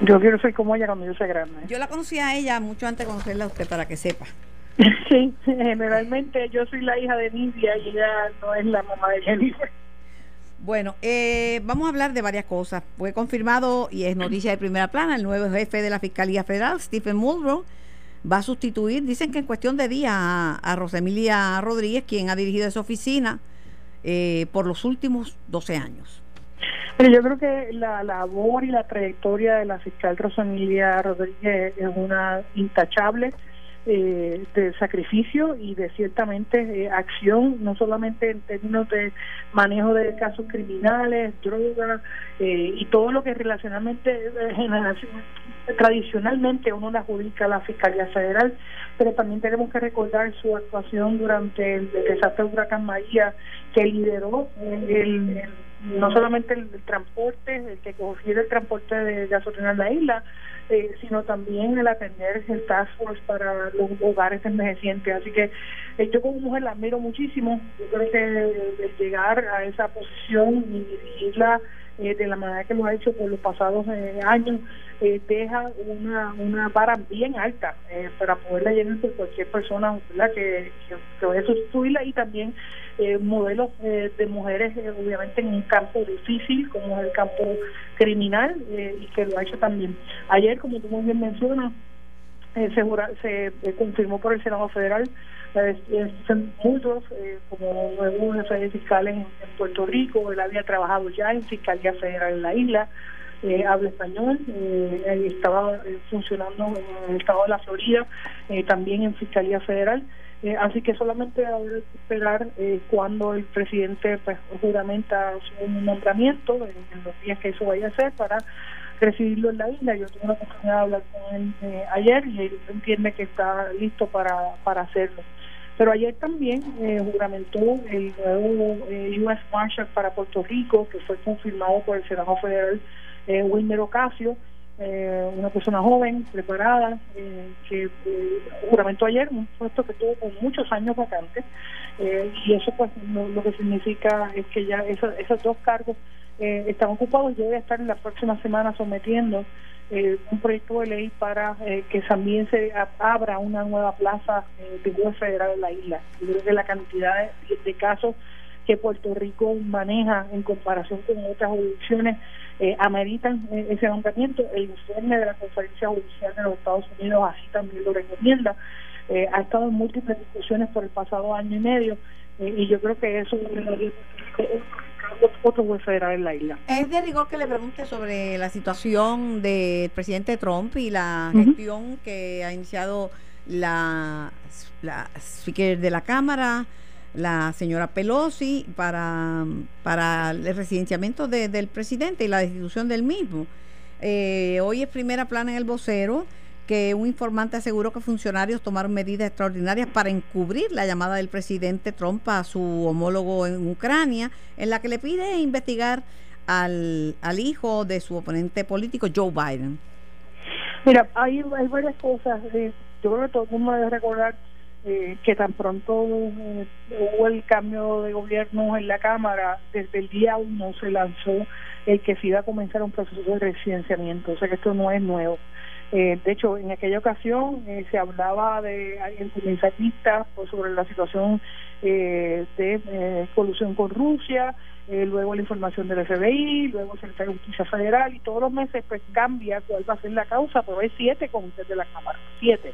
Yo quiero ser como ella cuando yo sea grande. Yo la conocí a ella mucho antes de conocerla a usted para que sepa. Sí, generalmente yo soy la hija de Nidia y ella no es la mamá de Jennifer. Bueno, eh, vamos a hablar de varias cosas. Fue confirmado y es noticia de primera plana, el nuevo jefe de la Fiscalía Federal, Stephen Muldrow, va a sustituir, dicen que en cuestión de días, a, a Rosemilia Rodríguez, quien ha dirigido esa oficina eh, por los últimos 12 años. Pero yo creo que la labor y la trayectoria de la fiscal Rosanilia Rodríguez es una intachable eh, de sacrificio y de ciertamente eh, acción, no solamente en términos de manejo de casos criminales, drogas eh, y todo lo que relacionalmente, eh, tradicionalmente uno le adjudica a la Fiscalía Federal, pero también tenemos que recordar su actuación durante el, desastre de Huracán María, que lideró el- no solamente el, transporte, el que cogiera el transporte de gasolina en la isla, eh, sino también el atender el task force para los hogares envejecientes. Así que eh, yo como mujer la admiro muchísimo. Yo creo que el llegar a esa posición y dirigirla eh, de la manera que lo ha hecho por los pasados eh, años eh, deja una, una vara bien alta eh, para poderla llenar por cualquier persona ¿verdad? Que, que, que a sustituirla y también eh, modelos eh, de mujeres eh, obviamente en un campo difícil como es el campo criminal eh, y que lo ha hecho también. Ayer, como tú muy bien mencionas, eh, se, confirmó por el Senado Federal eh, como nuevo jefe de fiscales en Puerto Rico. Él había trabajado ya en Fiscalía Federal en la isla, eh, habla español, eh, estaba eh, funcionando en el estado de la Florida, eh, también en Fiscalía Federal. Eh, así que solamente habrá que esperar eh, cuando el presidente pues, juramenta su nombramiento, en, los días que eso vaya a ser, para recibirlo en la isla. Yo tuve la oportunidad de hablar con él ayer y él entiende que está listo para, para hacerlo. Pero ayer también eh, juramentó el nuevo eh, U.S. Marshal para Puerto Rico, que fue confirmado por el Senado Federal, eh, Wilmer Ocasio, eh, una persona joven, preparada, eh, que eh, juramentó ayer un puesto que tuvo con muchos años vacantes, eh, y eso pues lo, que significa es que ya esos, esos dos cargos están ocupados. Yo voy a estar en la próxima semana sometiendo un proyecto de ley para que también se abra una nueva plaza de juez federal en la isla. Yo creo que la cantidad de, de casos que Puerto Rico maneja en comparación con otras jurisdicciones eh, ameritan eh, ese nombramiento. El informe de la Conferencia Judicial de los Estados Unidos así también lo recomienda. Eh, ha estado en múltiples discusiones por el pasado año y medio eh, y yo creo que eso es otro juez federal en la isla. Es de rigor que le pregunte sobre la situación del presidente Trump y la gestión que ha iniciado la, la speaker de la Cámara, la señora Pelosi, para, para el residenciamiento de- del presidente y la destitución del mismo. Eh, hoy es primera plana en el vocero que un informante aseguró que funcionarios tomaron medidas extraordinarias para encubrir la llamada del presidente Trump a su homólogo en Ucrania, en la que le pide investigar al, al hijo de su oponente político, Joe Biden. Mira, hay, hay varias cosas. eh, yo creo que todo el mundo debe recordar eh, que tan pronto hubo el cambio de gobierno en la Cámara, desde el día uno se lanzó el que se iba a comenzar un proceso de residenciamiento, o sea que esto no es nuevo. Eh, de hecho, en aquella ocasión eh, se hablaba de alguien comensalistas pues, sobre la situación eh, de eh, colusión con Rusia, eh, luego la información del FBI, luego el Secretario de Justicia Federal y todos los meses pues cambia cuál va a ser la causa, pero hay siete comités de la Cámara, siete,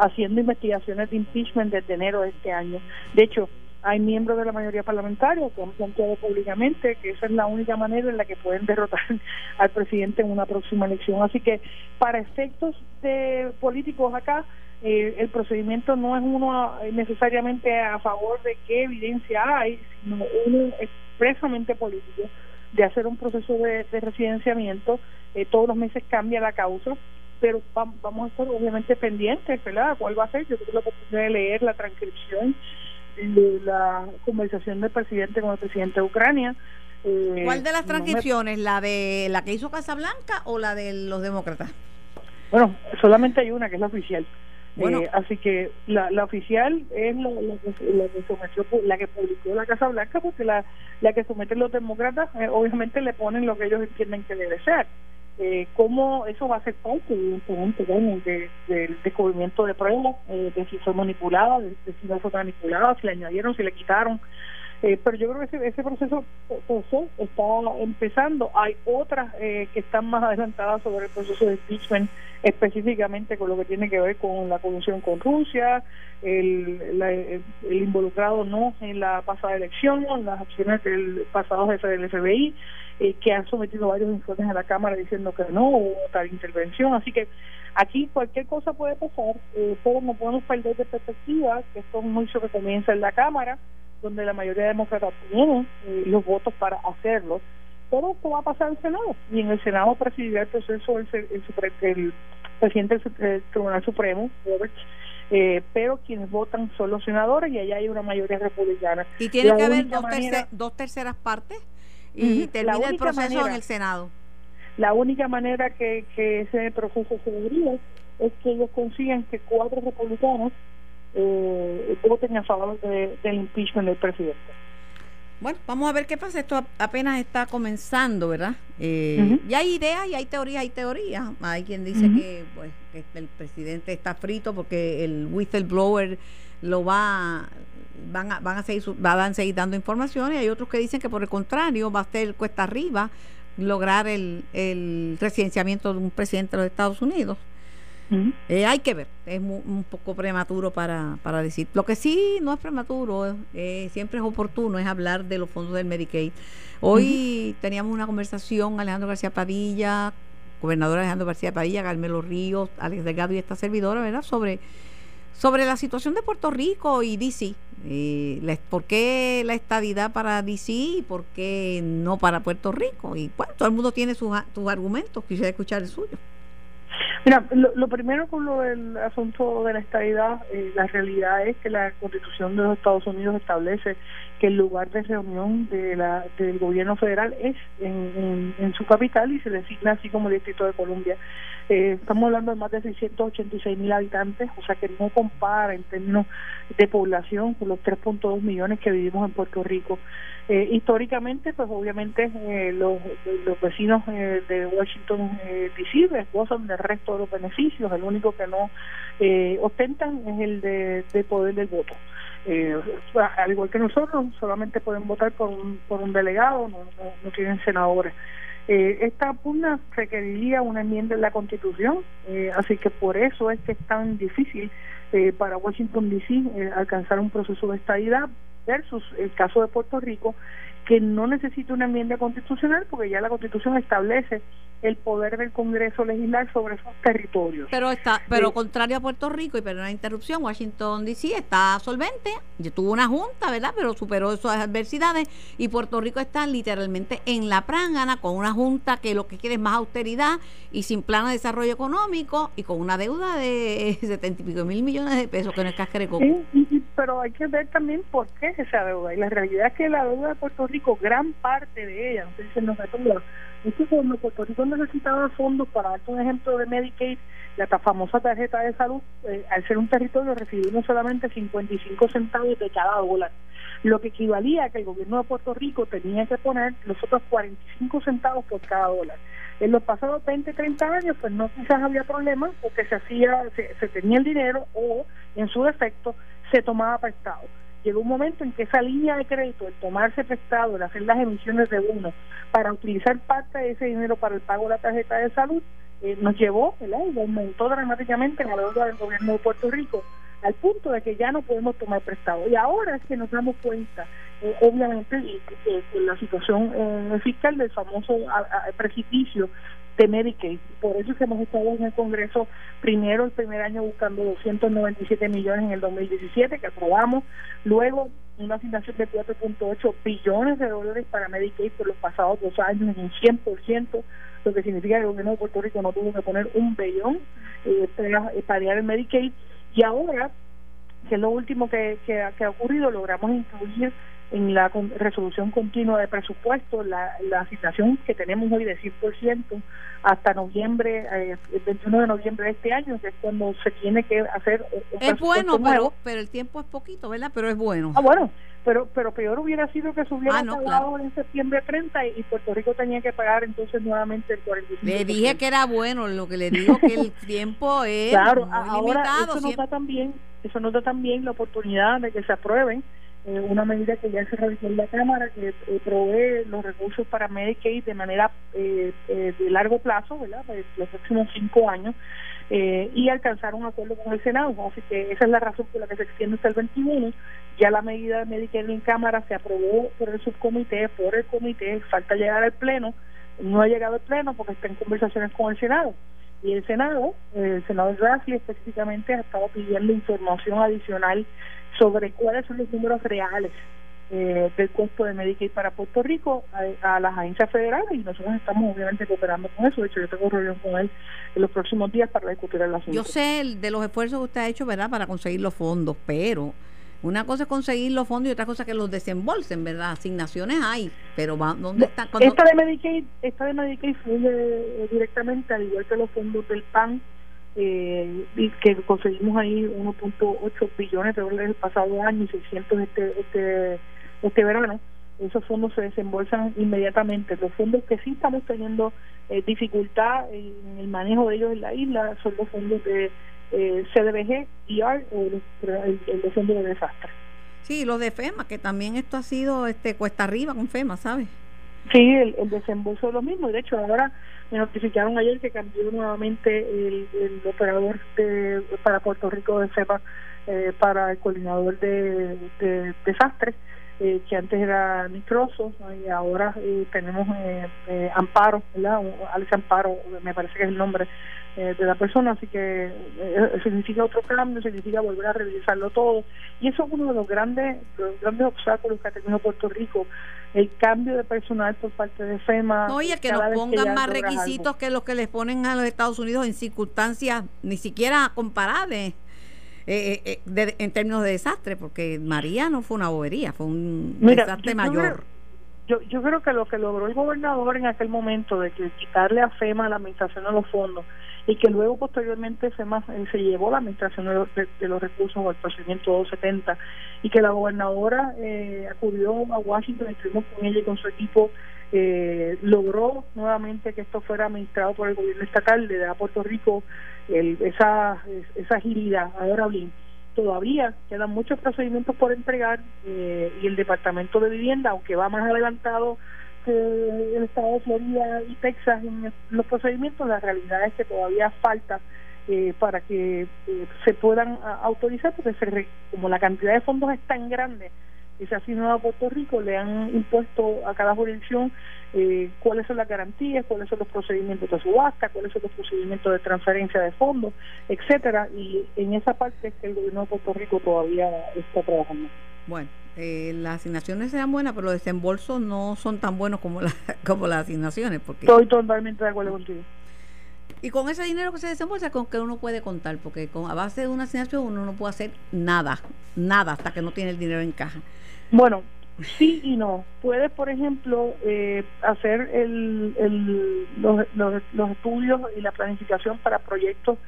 haciendo investigaciones de impeachment desde enero de este año. De hecho, hay miembros de la mayoría parlamentaria que han planteado públicamente que esa es la única manera en la que pueden derrotar al presidente en una próxima elección. Así que para efectos de políticos acá, eh, el procedimiento no es uno eh, necesariamente a favor de qué evidencia hay, sino uno expresamente político de hacer un proceso de, de residenciamiento. Eh, todos los meses cambia la causa pero vam- vamos a estar obviamente pendientes, ¿verdad? ¿Cuál va a ser? Yo tuve la oportunidad de leer la transcripción de la conversación del presidente con el presidente de Ucrania. Eh, ¿Cuál de las no me- transcripciones? ¿La de la que hizo Casablanca o la de los demócratas? bueno, solamente hay una que es la oficial. Bueno. Eh, así que la, la oficial es la, la que, la que sometió, la que publicó la Casa Blanca, porque la, la que someten los demócratas, eh, obviamente le ponen lo que ellos entienden que debe ser. Eh, ¿Cómo eso va a ser parte, evidentemente, bueno, de- del descubrimiento de pruebas, eh, de si fue manipulada, de, si no fue manipulada, si le añadieron, si le quitaron? Eh, pero yo creo que ese, ese proceso está empezando. Hay otras eh, que están más adelantadas sobre el proceso de impeachment, específicamente con lo que tiene que ver con la colusión con Rusia, el, la- el, involucrado no en la pasada elección, las acciones del pasado jefe del FBI, eh, que han sometido varios informes a la Cámara diciendo que no hubo tal intervención. Así que aquí cualquier cosa puede pasar, eh, pero no podemos perder de perspectiva que esto es un juicio que comienza en la Cámara, donde la mayoría de demócratas tienen eh, los votos para hacerlo. Pero esto va a pasar en el Senado, y en el Senado presidirá el proceso el, el, el presidente del, del Tribunal Supremo, Roberts, eh, pero quienes votan son los senadores y allá hay una mayoría republicana. Y tiene que haber dos, manera- dos terceras partes y Ujú, la termina el proceso en manera- el Senado. La única manera que, que ese proceso se debería es que ellos consigan que cuatro republicanos eh, voten a favor de- del impeachment del presidente. Bueno, vamos a ver qué pasa. Esto ap- apenas está comenzando, ¿verdad? Eh. Y hay ideas y hay teorías, hay teorías. Hay quien dice que, pues, que el presidente está frito porque el whistleblower lo va van a, van a seguir van a seguir dando información y hay otros que dicen que por el contrario va a ser cuesta arriba lograr el, el residenciamiento de un presidente de los Estados Unidos. Eh, hay que ver, es mu- un poco prematuro para, para decir. Lo que sí no es prematuro, eh, siempre es oportuno, es hablar de los fondos del Medicaid. Hoy teníamos una conversación, Alejandro García Padilla, gobernador Alejandro García Padilla, Carmelo Ríos, Alex Delgado y esta servidora, ¿verdad? Sobre, sobre la situación de Puerto Rico y DC. Eh, ¿Por qué la estadidad para DC y por qué no para Puerto Rico? Y bueno, todo el mundo tiene sus, sus argumentos, quisiera escuchar el suyo. Mira, lo, lo primero con lo del asunto de la estadidad, eh, la realidad es que la Constitución de los Estados Unidos establece que el lugar de reunión de la, del gobierno federal es en, en, su capital y se designa así como el Distrito de Columbia. Eh, estamos hablando de más de 686 mil habitantes, o sea que no compara en términos de población con los 3.2 millones que vivimos en Puerto Rico. Eh, históricamente, pues obviamente eh, los, los vecinos eh, de Washington eh, DC pues, gozan del resto de los beneficios, el único que no eh, ostentan es el de poder del voto. Eh, al igual que nosotros, solamente pueden votar por un, por un delegado, no, no, no tienen senadores. Eh, esta pugna requeriría una enmienda en la Constitución, eh, así que por eso es que es tan difícil eh, para Washington DC eh, alcanzar un proceso de estadidad versus el caso de Puerto Rico, que no necesita una enmienda constitucional porque ya la Constitución establece el poder del Congreso legislar sobre esos territorios. Pero está, pero Sí. contrario a Puerto Rico, y perdón la interrupción, Washington DC está solvente, tuvo una junta, ¿verdad? Pero superó esas adversidades y Puerto Rico está literalmente en la prángana con una junta que lo que quiere es más austeridad y sin plan de desarrollo económico y con una deuda de setenta y pico mil millones de pesos que no es. Sí, y- pero hay que ver también por qué esa deuda. Y la realidad es que la deuda de Puerto Rico, gran parte de ella, sé si nos es que cuando Puerto Rico necesitaba fondos, para darte un ejemplo de Medicaid, la famosa tarjeta de salud, eh, al ser un territorio recibimos solamente 55 centavos de cada dólar, lo que equivalía a que el gobierno de Puerto Rico tenía que poner los otros 45 centavos por cada dólar. En los pasados 20, 30 años, pues no quizás había problema porque se hacía, se, tenía el dinero o, en su defecto, se tomaba prestado. Llegó un momento en que esa línea de crédito, el tomarse prestado, el hacer las emisiones de uno, para utilizar parte de ese dinero para el pago de la tarjeta de salud, eh, nos llevó, ¿verdad? Y aumentó dramáticamente la deuda del gobierno de Puerto Rico al punto de que ya no podemos tomar prestado. Y ahora es que nos damos cuenta, eh, obviamente, y, la situación eh, fiscal del famoso precipicio de Medicaid. Por eso es que hemos estado en el Congreso primero el primer año buscando 297 millones en el 2017 que aprobamos, luego una asignación de 4.8 billones de dólares para Medicaid por los pasados dos años en un 100%, lo que significa que el gobierno de Puerto Rico no tuvo que poner un billón eh, para eh, paliar el Medicaid y ahora que es lo último que, que, que ha ocurrido, logramos incluir en la resolución continua de presupuesto la, la asignación que tenemos hoy de 100% hasta noviembre, eh, el 21 de noviembre de este año, que es cuando se tiene que hacer un Es bueno, pero, pero el tiempo es poquito, ¿verdad? Pero es bueno. Ah, bueno, pero pero peor hubiera sido que se hubiera ah, en septiembre 30 y Puerto Rico tenía que pagar entonces nuevamente el 45%. Le dije que era bueno, lo que le digo que el tiempo es claro, ahora Eso nos da también, eso nos da también la oportunidad de que se aprueben eh, una medida que ya se realizó en la Cámara que eh, provee los recursos para Medicaid de manera eh, de largo plazo, ¿verdad? Pues, los próximos cinco años, y alcanzar un acuerdo con el Senado. Así que esa es la razón por la que se extiende hasta el 21. Ya la medida de Medicaid en Cámara se aprobó por el subcomité, por el comité, falta llegar al Pleno. No ha llegado al Pleno porque está en conversaciones con el Senado y el Senado, el Senado de específicamente ha estado pidiendo información adicional sobre cuáles son los números reales eh, del costo de Medicaid para Puerto Rico a, las agencias federales y nosotros estamos obviamente cooperando con eso. De hecho, yo tengo reunión con él en los próximos días para discutir el asunto. Yo sé de los esfuerzos que usted ha hecho, ¿verdad?, para conseguir los fondos, pero una cosa es conseguir los fondos y otra cosa es que los desembolsen, ¿verdad? Asignaciones hay, pero ¿dónde están? Esta de Medicaid, esta de Medicaid fluye directamente, al igual que los fondos del PAN eh, que conseguimos ahí 1.8 billones de dólares el pasado año y 600 este, este, este verano. Esos fondos se desembolsan inmediatamente. Los fondos que sí estamos teniendo eh, dificultad en el manejo de ellos en la isla son los fondos de eh, CDBG, IR o el, el, de fondo de desastre. Sí, los de FEMA, que también esto ha sido este cuesta arriba con FEMA, ¿sabes? Sí, el, el desembolso es lo mismo. De hecho, ahora me notificaron ayer que cambió nuevamente el, operador de, para Puerto Rico de CEPA eh, para el coordinador de, de desastres, eh, que antes era Nitroso, y ahora eh, tenemos eh, Amparo, ¿verdad? Alex Amparo, me parece que es el nombre de la persona, así que significa otro cambio, significa volver a revisarlo todo. Y eso es uno de los grandes, los grandes obstáculos que ha tenido Puerto Rico el cambio de personal por parte de FEMA. Oye, que nos pongan más requisitos que los que les ponen a los Estados Unidos en circunstancias ni siquiera comparables. Eh, eh, eh en términos de desastre, porque María no fue una bobería, fue un desastre mayor. yo, yo creo que lo que logró el gobernador en aquel momento de que quitarle a FEMA la administración de los fondos y que luego posteriormente FEMA eh, se llevó la administración de, los recursos o el procedimiento 270 y que la gobernadora eh, acudió a Washington, estuvimos con ella y con su equipo, eh, logró nuevamente que esto fuera administrado por el gobierno estatal, le da a Puerto Rico esa, esa agilidad. Ahora bien, todavía quedan muchos procedimientos por entregar y el Departamento de Vivienda, aunque va más adelantado que el estado de Florida y Texas en los procedimientos, la realidad es que todavía falta eh, para que eh, se puedan autorizar, porque se como la cantidad de fondos es tan grande que se ha asignado a Puerto Rico, le han impuesto a cada jurisdicción eh, cuáles son las garantías, cuáles son los procedimientos de subasta, cuáles son los procedimientos de transferencia de fondos, etcétera, y en esa parte es que el gobierno de Puerto Rico todavía está trabajando. Bueno, eh, las asignaciones sean buenas, pero los desembolsos no son tan buenos como, la, como las asignaciones. Porque... Estoy totalmente de acuerdo contigo. Y con ese dinero que se desembolsa, con que uno puede contar, porque con, a base de una asignación uno no puede hacer nada, nada hasta que no tiene el dinero en caja. Bueno, sí y no. Puedes, por ejemplo, eh, hacer el, el, los, los, los estudios y la planificación para proyectos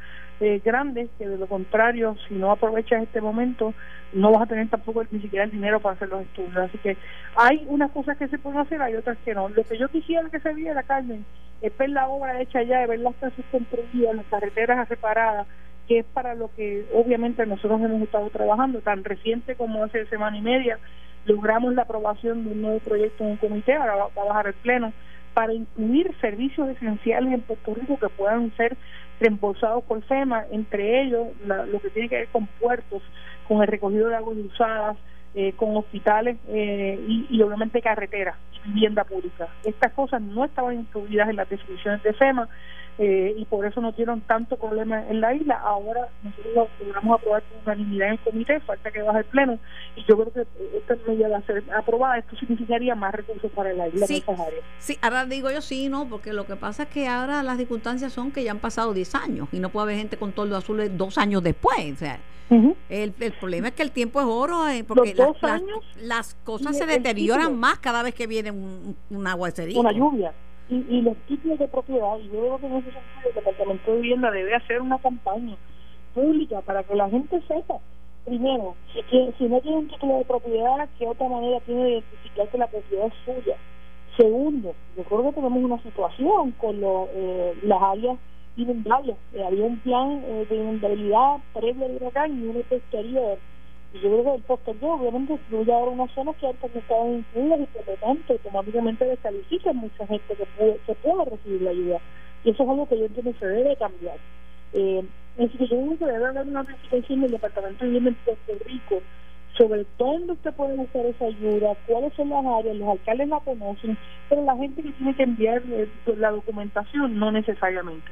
eh, grandes, que de lo contrario, si no aprovechas este momento, no vas a tener tampoco ni siquiera el dinero para hacer los estudios. Así que hay unas cosas que se pueden hacer, hay otras que no. Lo que yo quisiera que se viera, Carmen, es ver la obra hecha ya, de ver las casas construidas, las carreteras separadas, que es para lo que obviamente nosotros hemos estado trabajando, tan reciente como hace semana y media, logramos la aprobación de un nuevo proyecto en un comité, ahora va a bajar el pleno, para incluir servicios esenciales en Puerto Rico que puedan ser reembolsados por FEMA, entre ellos la, lo que tiene que ver con puertos, con el recogido de aguas usadas, eh, con hospitales eh, y, y, obviamente carreteras vivienda pública. Estas cosas no estaban incluidas en las definiciones de FEMA eh, y por eso no tuvieron tanto problema en la isla. Ahora nosotros lo logramos aprobar con unanimidad en el comité, falta que baje el pleno y yo creo que esta medida va a ser aprobada. Esto significaría más recursos para la isla Sí, áreas. sí, ahora digo yo sí, no, porque lo que pasa es que ahora las circunstancias son que ya han pasado 10 años y no puede haber gente con toldo azul dos años después. O sea, el, el problema es que el tiempo es oro, eh, porque las- las, años las cosas se deterioran título. más cada vez que viene un, un aguacerito. una lluvia. Y, y los títulos de propiedad, y yo creo que en ese sentido el Departamento de Vivienda debe hacer una campaña pública para que la gente sepa, primero, si, que- si no tiene un título de propiedad, qué otra manera tiene de identificar que la propiedad es suya. Segundo, yo creo que tenemos una situación con lo, eh, las áreas inundables. Eh, había un plan eh, de inundabilidad previo al huracán y uno posterior. Yo creo que el posterior obviamente incluye ahora unas zonas que antes no estaban incluidas y por lo tanto automáticamente descalifican mucha gente que puede, que pueda recibir la ayuda. Y eso es algo que yo entiendo que se debe cambiar. Eh, que yo creo que debe haber una planificación del Departamento de Vivienda en Puerto Rico sobre dónde usted puede buscar esa ayuda, cuáles son las áreas, los alcaldes la conocen, pero la gente que tiene que enviar eh, la documentación no necesariamente.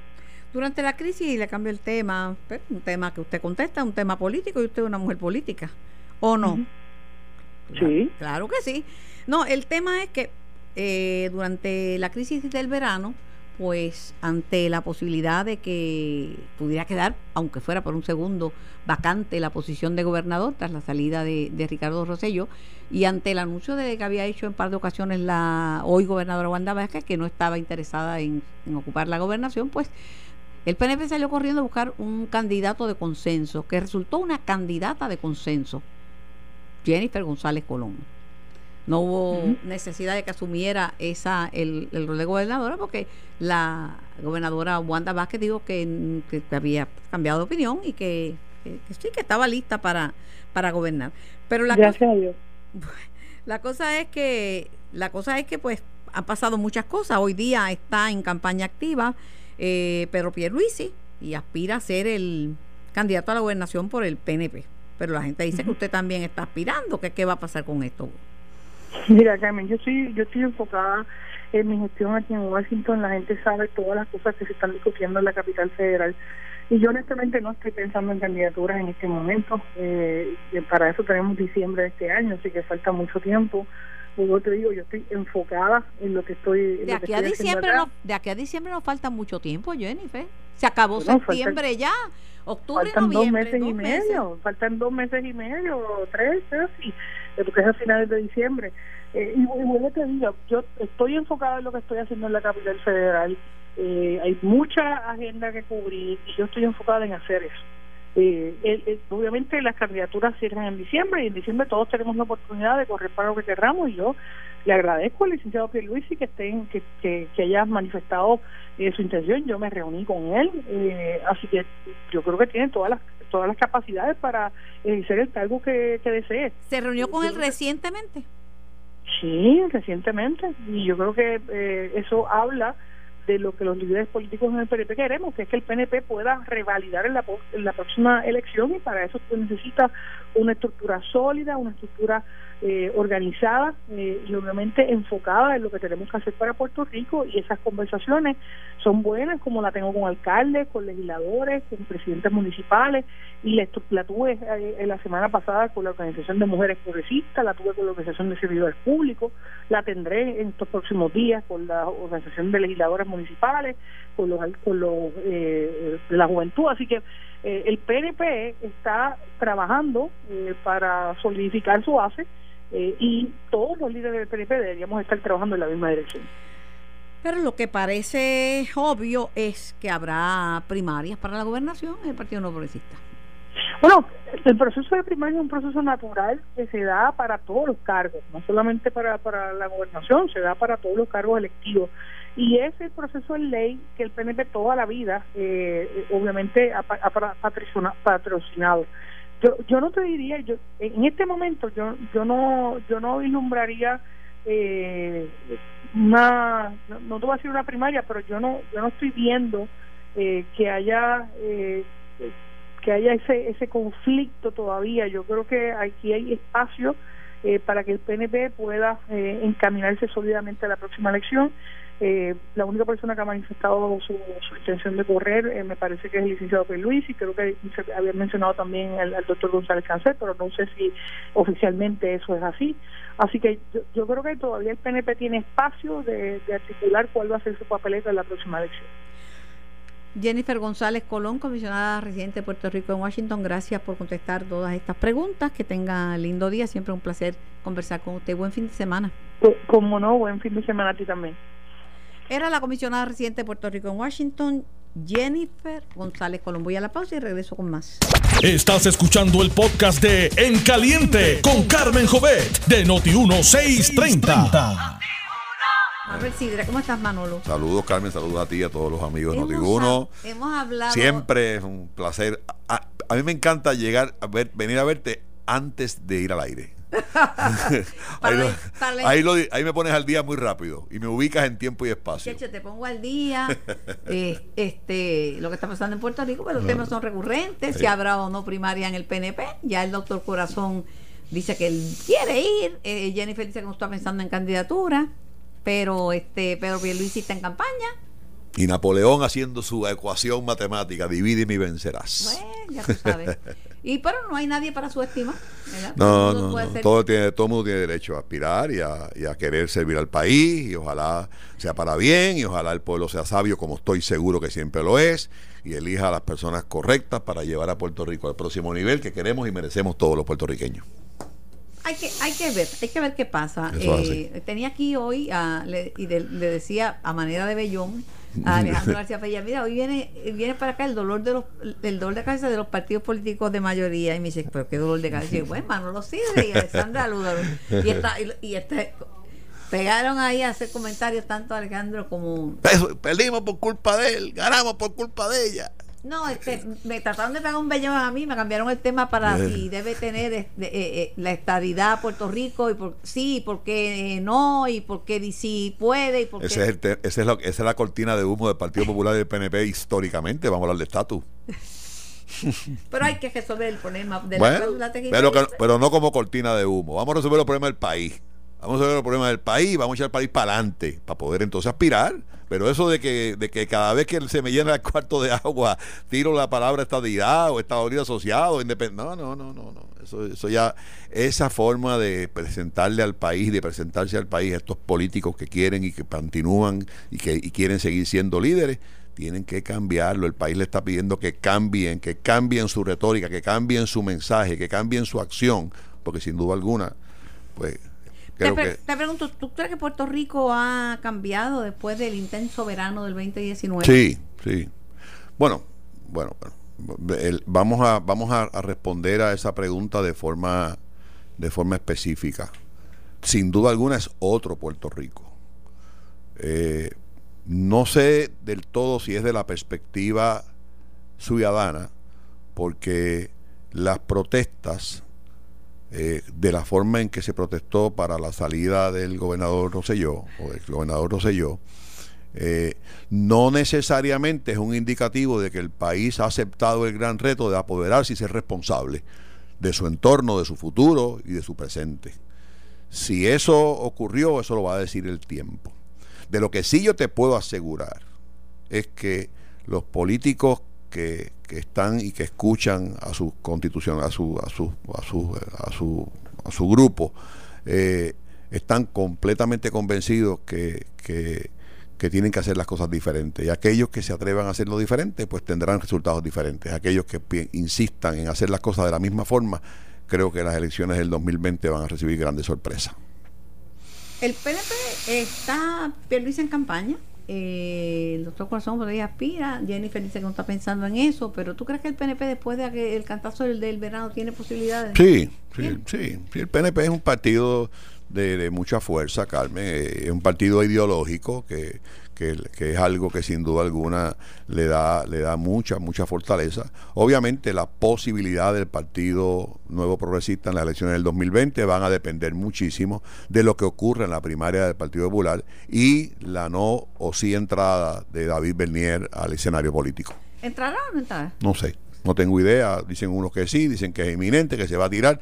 Durante la crisis, y le cambio el tema, pero un tema que usted contesta, un tema político, y usted es una mujer política, ¿o no? Sí. Claro que sí. No, el tema es que eh, durante la crisis del verano, pues ante la posibilidad de que pudiera quedar, aunque fuera por un segundo, vacante la posición de gobernador tras la salida de, de Ricardo Rosello, y ante el anuncio de que había hecho en par de ocasiones la hoy gobernadora Wanda Vázquez, que no estaba interesada en, en ocupar la gobernación, pues el PNP salió corriendo a buscar un candidato de consenso, que resultó una candidata de consenso, Jennifer González Colón. No hubo necesidad de que asumiera esa el, el rol de gobernadora porque la gobernadora Wanda Vázquez dijo que, que había cambiado de opinión y que, que- que sí, que estaba lista para, para gobernar. Pero la cosa, Gracias a Dios. la cosa es que la cosa es que pues han pasado muchas cosas. Hoy día está en campaña activa eh, Pedro Pierluisi y aspira a ser el candidato a la gobernación por el PNP. Pero la gente dice que usted también está aspirando. que ¿Qué va a pasar con esto? Mira, Carmen, yo estoy, yo estoy enfocada en mi gestión aquí en Washington. La gente sabe todas las cosas que se están discutiendo en la capital federal. Y yo honestamente no estoy pensando en candidaturas en este momento. Eh, para eso tenemos diciembre de este año, así que falta mucho tiempo. Luego te digo, yo estoy enfocada en lo que estoy. en De aquí a diciembre no, de aquí a diciembre nos falta mucho tiempo, Jennifer. Se acabó Bueno, septiembre ya. Octubre, Faltan dos noviembre, y dos meses. medio, faltan dos meses y medio, o tres casi, eh, porque es a finales de diciembre. Eh, y, y bueno, te digo, yo estoy enfocada en lo que estoy haciendo en la capital federal. Eh, hay mucha agenda que cubrir y yo estoy enfocada en hacer eso. Eh, el- el- obviamente las candidaturas cierran en diciembre y en diciembre todos tenemos la oportunidad de correr para lo que querramos y yo le agradezco al licenciado Pierluisi que estén que, que, que haya manifestado eh, su intención yo me reuní con él eh, así que yo creo que tiene todas las todas las capacidades para ejercer el cargo que, que desee ¿Se reunió con él recientemente? Sí, recientemente. Y yo creo que eh, eso habla de lo que los líderes políticos en el PNP queremos, que es que el PNP pueda revalidar en la, en la próxima elección y para eso necesita una estructura sólida, una estructura eh, organizada eh, y obviamente enfocada en lo que tenemos que hacer para Puerto Rico y esas conversaciones son buenas como la tengo con alcaldes, con legisladores, con presidentes municipales y la, la tuve eh, la semana pasada con la Organización de Mujeres Progresistas, la tuve con la Organización de Servidores Públicos, la tendré en estos próximos días con la Organización de Legisladores Municipales, con los, con los de la juventud, así que el PNP está trabajando para solidificar su base eh, y todos los líderes del PNP deberíamos estar trabajando en la misma dirección. Pero lo que parece obvio es que habrá primarias para la gobernación en el Partido No Progresista. Bueno, el proceso de primaria es un proceso natural que se da para todos los cargos, no solamente para, para la gobernación, se da para todos los cargos electivos. Y ese proceso de ley que el PNP toda la vida, eh, obviamente, ha, ha patrocinado yo yo no te diría yo en este momento yo yo no yo no vislumbraría eh, una no, te voy a decir una primaria pero yo no yo no estoy viendo eh, que haya eh, que haya ese ese conflicto todavía. Yo creo que aquí hay espacio eh, para que el PNP pueda eh, encaminarse sólidamente a la próxima elección eh, la única persona que ha manifestado su, intención de correr eh, me parece que es el licenciado Luis y creo que se había mencionado también al, doctor González Cáncer, pero no sé si oficialmente eso es así. Así que yo, creo que todavía el PNP tiene espacio de, articular cuál va a ser su papeleta en la próxima elección. Jennifer González Colón, comisionada residente de Puerto Rico en Washington, gracias por contestar todas estas preguntas. Que tenga lindo día, siempre un placer conversar con usted. Buen fin de semana. Como no, buen fin de semana a ti también. Era la comisionada residente de Puerto Rico en Washington, Jennifer González Colombo. Voy a la pausa y regreso con más. Estás escuchando el podcast de En Caliente con Carmen Jovet de Noti1630. Manuel Sidra, ¿cómo estás, Manolo? Saludos, Carmen, saludos a ti y a todos los amigos de Noti1. Hemos hablado. Siempre es un placer. A, a, mí me encanta llegar a ver, venir a verte antes de ir al aire. ahí, ahí, me pones al día muy rápido y me ubicas en tiempo y espacio. te pongo al día eh, este lo que está pasando en Puerto Rico, pero los temas son recurrentes, si habrá o no primaria en el PNP. Ya el doctor Corazón dice que él quiere ir, eh, Jennifer dice que no está pensando en candidatura, pero este Pedro Pierluisi está en campaña. Y Napoleón haciendo su ecuación matemática, divide y vencerás. Bueno, ya tú sabes. Y pero no hay nadie para su estima. No, no, Todo, tiene, todo mundo tiene derecho a aspirar y a, y a, querer servir al país y ojalá sea para bien y ojalá el pueblo sea sabio como estoy seguro que siempre lo es y elija a las personas correctas para llevar a Puerto Rico al próximo nivel que queremos y merecemos todos los puertorriqueños. Hay que, hay que ver, hay que ver qué pasa. Eh, tenía aquí hoy y le decía a manera de bellón Alejandro García Pella, mira, hoy viene, viene para acá el dolor de los, el dolor de cabeza de los partidos políticos de mayoría. Y me dice, pero qué dolor de cabeza. Y yo, bueno, Manolo Sidre y Alessandra Lula. Y esta, y, este pegaron ahí a hacer comentarios tanto Alejandro como. Perdimos por culpa de él, ganamos por culpa de ella. No, este, me trataron de pegar un bellón a mí, me cambiaron el tema para si debe tener este, eh, eh, la estadidad Puerto Rico y por sí, porque no y porque sí puede y porque Ese es el esa, es esa es la cortina de humo del Partido Popular y del PNP históricamente, vamos a hablar de estatus. pero hay que resolver el problema de la pero, pero no como cortina de humo, vamos a resolver los problemas del país. Vamos a resolver los problemas del país, vamos a echar el país para adelante, para poder entonces aspirar pero eso de que, de que cada vez que se me llena el cuarto de agua, tiro la palabra estadidad o estadidad asociado, independiente. No, no, no, no, no. Eso, eso ya, esa forma de presentarle al país, de presentarse al país a estos políticos que quieren y que continúan y que y quieren seguir siendo líderes, tienen que cambiarlo. El país le está pidiendo que cambien, que cambien su retórica, que cambien su mensaje, que cambien su acción, porque sin duda alguna, pues te, pregunto, ¿tú crees que Puerto Rico ha cambiado después del intenso verano del 2019? Sí, sí. Bueno, bueno, vamos a vamos a, responder a esa pregunta de forma de forma específica. Sin duda alguna es otro Puerto Rico. Eh, no sé del todo si es de la perspectiva ciudadana, porque las protestas eh, de la forma en que se protestó para la salida del gobernador Roselló o del gobernador Roselló, eh, no necesariamente es un indicativo de que el país ha aceptado el gran reto de apoderarse y ser responsable de su entorno, de su futuro y de su presente. Si eso ocurrió, eso lo va a decir el tiempo. De lo que sí yo te puedo asegurar es que los políticos que, que están y que escuchan a su constitución, a su, a su, a su, a su, a su grupo, eh, están completamente convencidos que, que, tienen que hacer las cosas diferentes. Y aquellos que se atrevan a hacerlo diferente, pues tendrán resultados diferentes. Aquellos que insistan en hacer las cosas de la misma forma, creo que las elecciones del 2020 van a recibir grandes sorpresas. El PNP está Pierluisi en campaña. Eh, el doctor Corazón ahí aspira. Jennifer dice que no está pensando en eso. Pero ¿tú crees que el PNP después de que el cantazo del, del verano tiene posibilidades? Sí, sí, sí. El PNP es un partido de, de mucha fuerza, Carmen. eh, Es un partido ideológico que, que, que es algo que sin duda alguna le da, le da mucha, mucha fortaleza. Obviamente la posibilidad del Partido Nuevo Progresista en las elecciones del 2020 van a depender muchísimo de lo que ocurra en la primaria del Partido Popular y la no o sí entrada de David Bernier al escenario político. ¿Entrará o no entrará? No sé, no tengo idea. Dicen unos que sí, dicen que es inminente, que se va a tirar.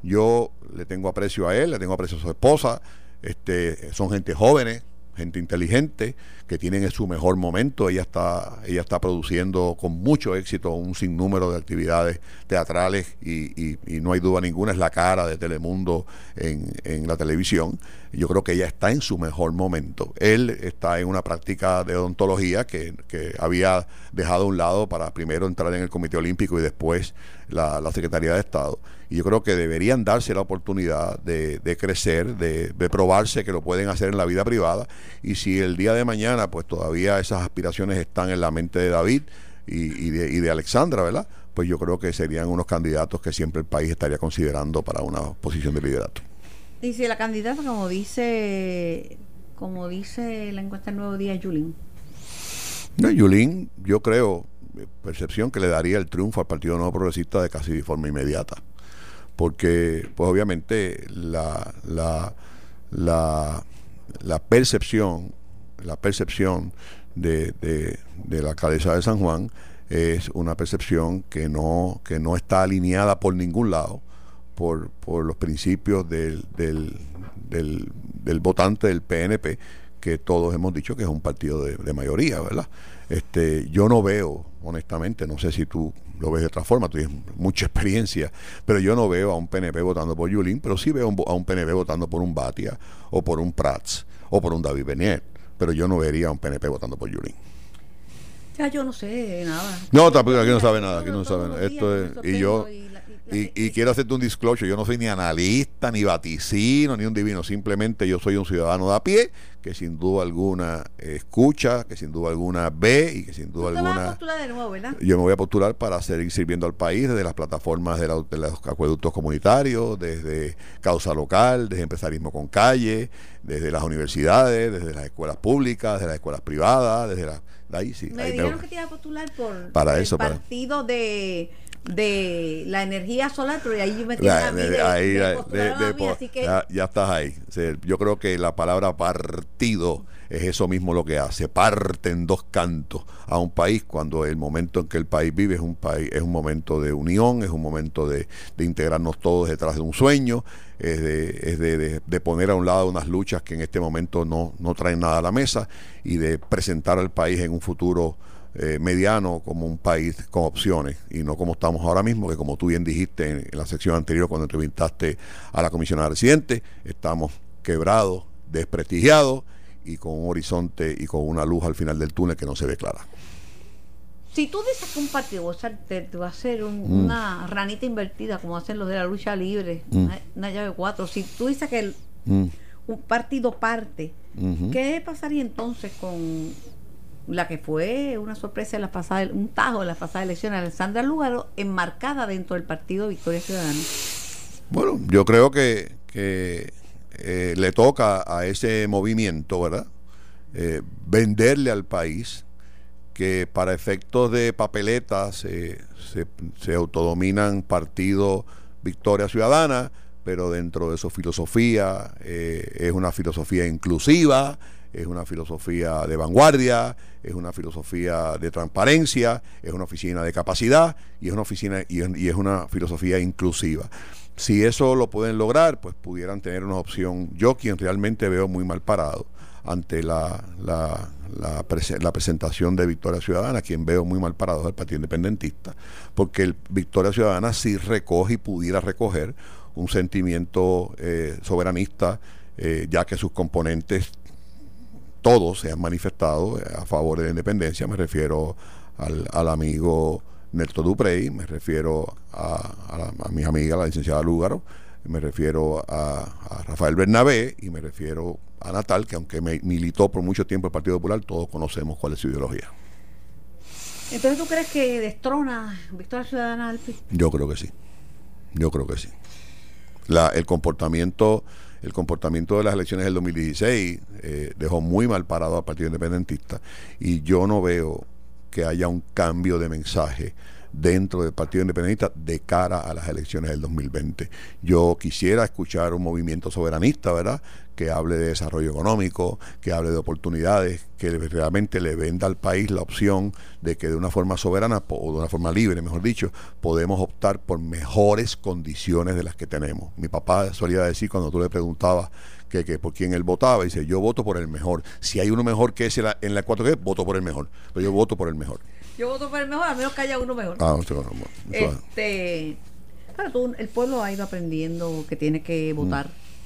Yo le tengo aprecio a él, le tengo aprecio a su esposa. Este, son gente jóvenes, gente inteligente, que tienen en su mejor momento. Ella está, ella está produciendo con mucho éxito un sinnúmero de actividades teatrales y, y- y no hay duda ninguna, es la cara de Telemundo en, en la televisión. Yo creo que ella está en su mejor momento. Él está en una práctica de odontología que, que había dejado a un lado para primero entrar en el Comité Olímpico y después la, Secretaría de Estado. Y yo creo que deberían darse la oportunidad de, crecer, de, de probarse que lo pueden hacer en la vida privada. Y si el día de mañana, pues todavía esas aspiraciones están en la mente de David y, y de, y de Alexandra, ¿verdad? Pues yo creo que serían unos candidatos que siempre el país estaría considerando para una posición de liderato. Si la candidata, como dice como dice la encuesta del Nuevo Día, Yulín. No, Yulín, yo creo, eh, percepción que le daría el triunfo al Partido Nuevo Progresista de casi de forma inmediata. Porque, pues obviamente, la, la, la, percepción, la percepción de, de, de la alcaldesa de San Juan es una percepción que no, que no está alineada por ningún lado por, por los principios del, del, del, del votante del PNP, que todos hemos dicho que es un partido de, de mayoría, ¿verdad? Este, yo no veo, honestamente, no sé si tú lo ves de otra forma, tú tienes mucha experiencia, pero yo no veo a un PNP votando por Yulín, pero sí veo a un PNP votando por un Batia, o por un Prats, o por un David Benier, pero yo no vería a un PNP votando por Yulín. Ya yo no sé nada. No, tampoco, aquí no sabe nada, aquí no sabe nada. Esto es, y yo, y y y, quiero hacerte un disclosure, yo no soy ni analista, ni vaticino, ni un divino, simplemente yo soy un ciudadano de a pie que sin duda alguna escucha, que sin duda alguna ve y que sin Tú duda te vas a alguna postular de nuevo, ¿verdad? yo me voy a postular para seguir sirviendo al país desde las plataformas de, la- de los acueductos comunitarios, desde causa local, desde empresarismo con calle, desde las universidades, desde las escuelas públicas, desde las escuelas privadas, desde la, ahí sí. Me ahí me- dijeron que te iba a postular por, Para por eso, el para- partido de, de la energía solar, pero ahí me La- mí de- de, ahí, de de- mí, así que ya, ya estás ahí. Yo creo que la palabra partido es eso mismo lo que hace. Parte en dos cantos a un país cuando el momento en que el país vive es un país, es un momento de unión, es un momento de, de integrarnos todos detrás de un sueño, es, de, es de, de- de poner a un lado unas luchas que en este momento no, no traen nada a la mesa y de presentar al país en un futuro eh, mediano como un país con opciones y no como estamos ahora mismo, que como tú bien dijiste en, en la sección anterior cuando entrevistaste a la comisionada residente, estamos quebrados, desprestigiados y con un horizonte y con una luz al final del túnel que no se ve clara. si tú dices que un partido o sea, te, te va a hacer un- Mm. una ranita invertida, como hacen los de la lucha libre, Mm. una, una llave cuatro, si tú dices que el- Mm, un partido parte, ujú. ¿qué pasaría entonces con la que fue una sorpresa en las pasadas, un tajo en las pasadas elecciones, Alessandra Lugaro, enmarcada dentro del partido Victoria Ciudadana? Bueno, yo creo que, que, eh, le toca a ese movimiento, ¿verdad? Eh, venderle al país que para efectos de papeletas eh, se, se autodominan partido Victoria Ciudadana, pero dentro de su filosofía eh, es una filosofía inclusiva, es una filosofía de vanguardia, es una filosofía de transparencia, es una oficina de capacidad y es una oficina y es, una filosofía inclusiva. Si eso lo pueden lograr, pues pudieran tener una opción. Yo quien realmente veo muy mal parado ante la, la, la, la presentación de Victoria Ciudadana, quien veo muy mal parado es el Partido Independentista, porque el Victoria Ciudadana sí recoge y pudiera recoger un sentimiento eh, soberanista, eh, ya que sus componentes todos se han manifestado a favor de la independencia, me refiero al, al amigo Néstor Duprey, me refiero a, a, mi amiga la licenciada Lúgaro, me refiero a, a, Rafael Bernabé y me refiero a Natal, que aunque me militó por mucho tiempo el Partido Popular, todos conocemos cuál es su ideología. Entonces, ¿tú crees que destrona Victoria Ciudadana al Yo creo que sí. Yo creo que sí. La, el comportamiento el comportamiento de las elecciones del 2016 eh, dejó muy mal parado al Partido Independentista y yo no veo que haya un cambio de mensaje dentro del Partido Independiente de cara a las elecciones del 2020. Yo quisiera escuchar un movimiento soberanista, ¿verdad? Que hable de desarrollo económico, que hable de oportunidades, que realmente le venda al país la opción de que de una forma soberana o de una forma libre, mejor dicho, podemos optar por mejores condiciones de las que tenemos. Mi papá solía decir cuando tú le preguntabas que, que, por quién él votaba, dice, yo voto por el mejor. Si hay uno mejor que ese en la 4G, voto por el mejor. Pero yo voto por el mejor. Yo voto por el mejor, a menos que haya uno mejor. Ah, este, claro, tú, el pueblo ha ido aprendiendo que tiene que mm.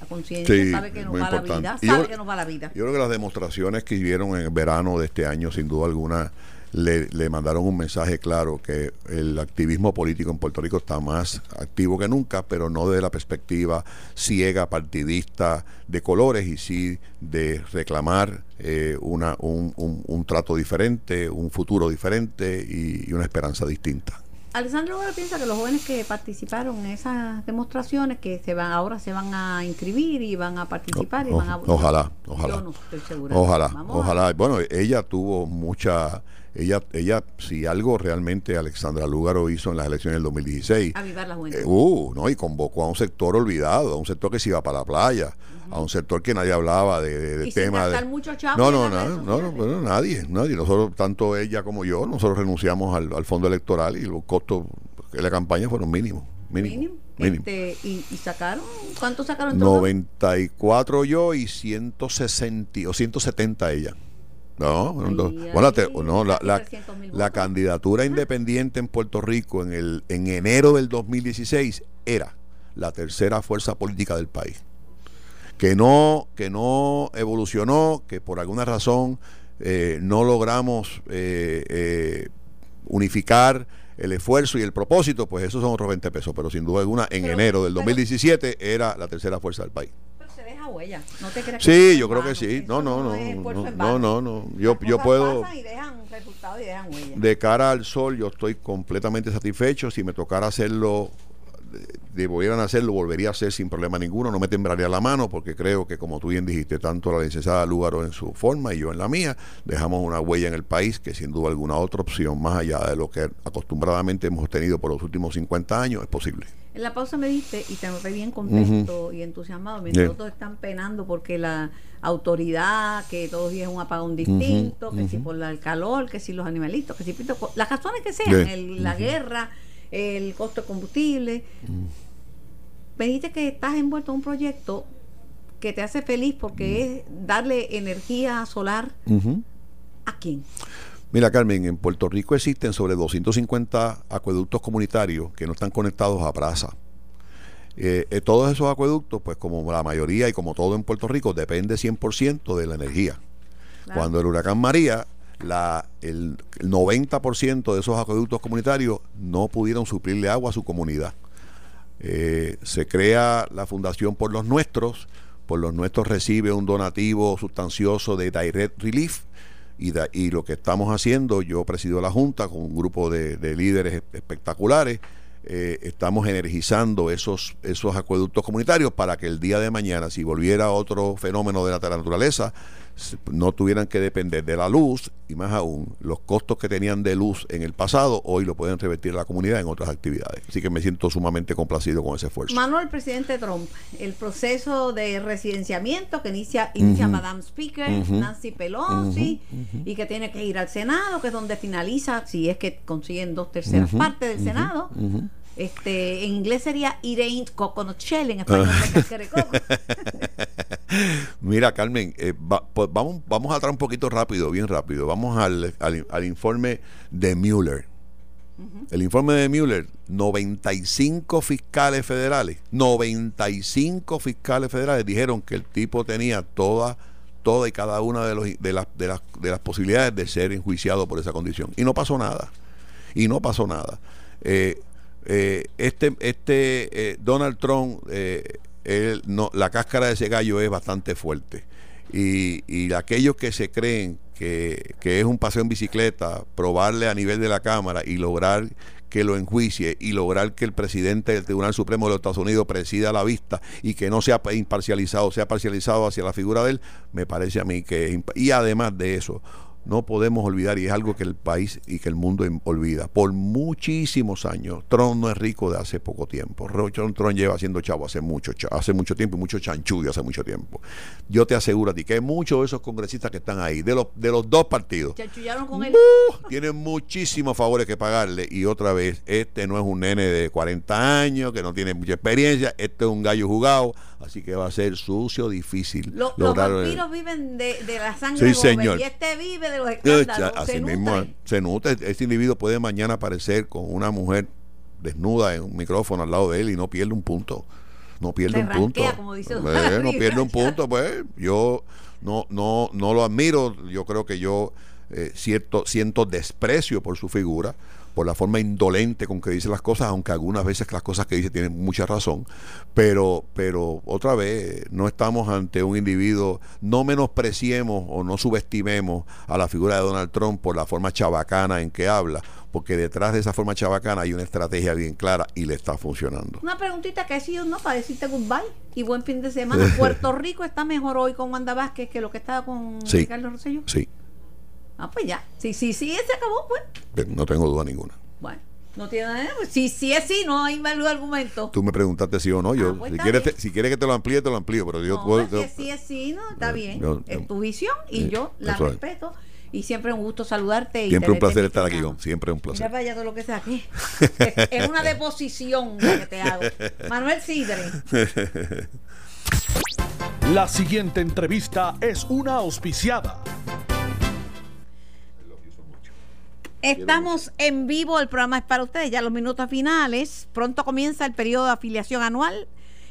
Votar. a conciencia, sabe que nos va la vida, sabe que nos va la vida. Yo creo que las demostraciones que hicieron en el verano de este año, sin duda alguna, le, le, mandaron un mensaje claro que el activismo político en Puerto Rico está más activo que nunca, pero no desde la perspectiva ciega, partidista, de colores, y sí de reclamar eh, una, un, un, un, trato diferente, un futuro diferente y, y una esperanza distinta. Alessandro piensa que los jóvenes que participaron en esas demostraciones que se van ahora se van a inscribir y van a participar y van a ojalá ojalá. No ojalá ojalá. Bueno ella tuvo mucha ella, ella, si algo realmente Alexandra Lúgaro hizo en las elecciones del 2016, Avivar la eh, uh, ¿no? y convocó a un sector olvidado, a un sector que se iba para la playa, a un sector que nadie hablaba de, de, temas. De... no, no, no, no, no, nadie, nadie. Nosotros, tanto ella como yo, nosotros renunciamos al, al fondo electoral y los costos de la campaña fueron mínimos. Mínimo. mínimo. Este, y, y, sacaron, ¿cuánto sacaron? 94 yo y 160 o 170 ella. No, no, no la, la, la, candidatura independiente en Puerto Rico en, el, en enero del 2016 era la tercera fuerza política del país. Que no, que no evolucionó, que por alguna razón eh, no logramos eh, eh, unificar el esfuerzo y el propósito, pues esos son otros 20 pesos. Pero sin duda alguna, en enero del 2017 era la tercera fuerza del país huella. No te creas sí, yo creo que sí. No, no, no. No, no, no. Yo, yo puedo. Y dejan resultado y dejan huella. De cara al sol, yo estoy completamente satisfecho. Si me tocara hacerlo de volvieran a hacerlo, volvería a hacer sin problema ninguno, no me temblaría la mano porque creo que como tú bien dijiste, tanto la licenciada Lúgaro en su forma y yo en la mía, dejamos una huella en el país que sin duda alguna otra opción más allá de lo que acostumbradamente hemos tenido por los últimos 50 años es posible. En la pausa me diste y te noté bien contento y entusiasmado, mientras todos están penando porque la autoridad, que todos días es un apagón distinto, que si por el calor, que si los animalitos, que si las razones que sean, la guerra, el costo de combustible. Me dijiste que estás envuelto en un proyecto que te hace feliz porque es darle energía solar a quién. Mira, Carmen, en Puerto Rico existen sobre 250 acueductos comunitarios que no están conectados a brasa. Eh, eh, todos esos acueductos, pues como la mayoría y como todo en Puerto Rico, depende 100% de la energía. Cuando el huracán María, la, el, 90% de esos acueductos comunitarios no pudieron suplirle agua a su comunidad. Eh, se crea la Fundación por los Nuestros, por los Nuestros recibe un donativo sustancioso de Direct Relief, y, lo que estamos haciendo, yo presido la Junta con un grupo de, líderes espectaculares, eh, estamos energizando esos, esos acueductos comunitarios para que el día de mañana, si volviera otro fenómeno de la naturaleza, no tuvieran que depender de la luz y más aún los costos que tenían de luz en el pasado hoy lo pueden revertir a la comunidad en otras actividades. Así que me siento sumamente complacido con ese esfuerzo. Manuel, presidente Trump, el proceso de residenciamiento que inicia, inicia Madame Speaker, Nancy Pelosi, y que tiene que ir al Senado, que es donde finaliza, si es que consiguen dos terceras partes del Senado. Este, en inglés sería It ain't coconut shell, en español. Mira, Carmen, eh, va- pues vamos, vamos atrás un poquito rápido, bien rápido. Vamos al, al- al informe de Mueller. El informe de Mueller, 95 fiscales federales, 95 fiscales federales dijeron que el tipo tenía toda, toda y cada una de, los, de, las, de, las, de las posibilidades de ser enjuiciado por esa condición. Y no pasó nada. Y no pasó nada. Eh, eh, este este eh, Donald Trump, eh, él no, la cáscara de ese gallo es bastante fuerte. Y, y aquellos que se creen que, que es un paseo en bicicleta, probarle a nivel de la Cámara y lograr que lo enjuicie y lograr que el presidente del Tribunal Supremo de los Estados Unidos presida la vista y que no sea imparcializado, sea parcializado hacia la figura de él, me parece a mí que es Y además de eso, no podemos olvidar, y es algo que el país y que el mundo olvida, por muchísimos años, Trump no es rico de hace poco tiempo. Trump, lleva haciendo chavo hace mucho, hace mucho tiempo y mucho chanchullo hace mucho tiempo. Yo te aseguro a ti que hay muchos de esos congresistas que están ahí, de los, de los dos partidos, con él. ¡Uh! tienen muchísimos favores que pagarle y otra vez, este no es un nene de 40 años que no tiene mucha experiencia, este es un gallo jugado, así que va a ser sucio, difícil Lo- los vampiros viven de, de la sangre Sí, joven, señor. y este vive de los Echa, escándalos. así se mismo nutre. se nutre. Ese individuo puede mañana aparecer con una mujer desnuda en un micrófono al lado de él y no pierde un punto. No pierde Se un punto. ranquea, como dice Eh, no pierde un punto, pues. Yo no, no, no lo admiro. Yo creo que yo eh, cierto, siento desprecio por su figura, por la forma indolente con que dice las cosas, aunque algunas veces las cosas que dice tienen mucha razón. Pero, pero otra vez, no estamos ante un individuo, no menospreciemos o no subestimemos a la figura de Donald Trump por la forma chabacana en que habla, porque detrás de esa forma chabacana hay una estrategia bien clara y le está funcionando. Una preguntita que sí o no para decirte goodbye y buen fin de semana. Puerto Rico está mejor hoy con Wanda Vázquez que lo que estaba con Sí. Ricardo Rosselló. Sí, Ah, pues ya. Sí, sí, sí, se acabó, pues. no tengo duda ninguna. Bueno, no tiene nada. Pues, si sí es sí, no hay valor argumento. Tú me preguntaste si o no. Yo, Ah, pues si, quieres te- si quieres que te lo amplíe, te lo amplío. Pero yo No, puedo- si es sí es sí, no, está yo- bien. yo- es tu visión y Sí, yo la es. respeto. Y siempre un gusto saludarte. y siempre un placer estar aquí, con, siempre un placer. para allá todo lo que sea aquí. Es, es una deposición la que te hago. Manuel Sidre. La siguiente entrevista es una auspiciada. Estamos en vivo, el programa es para ustedes, ya los minutos finales. Pronto comienza el periodo de afiliación anual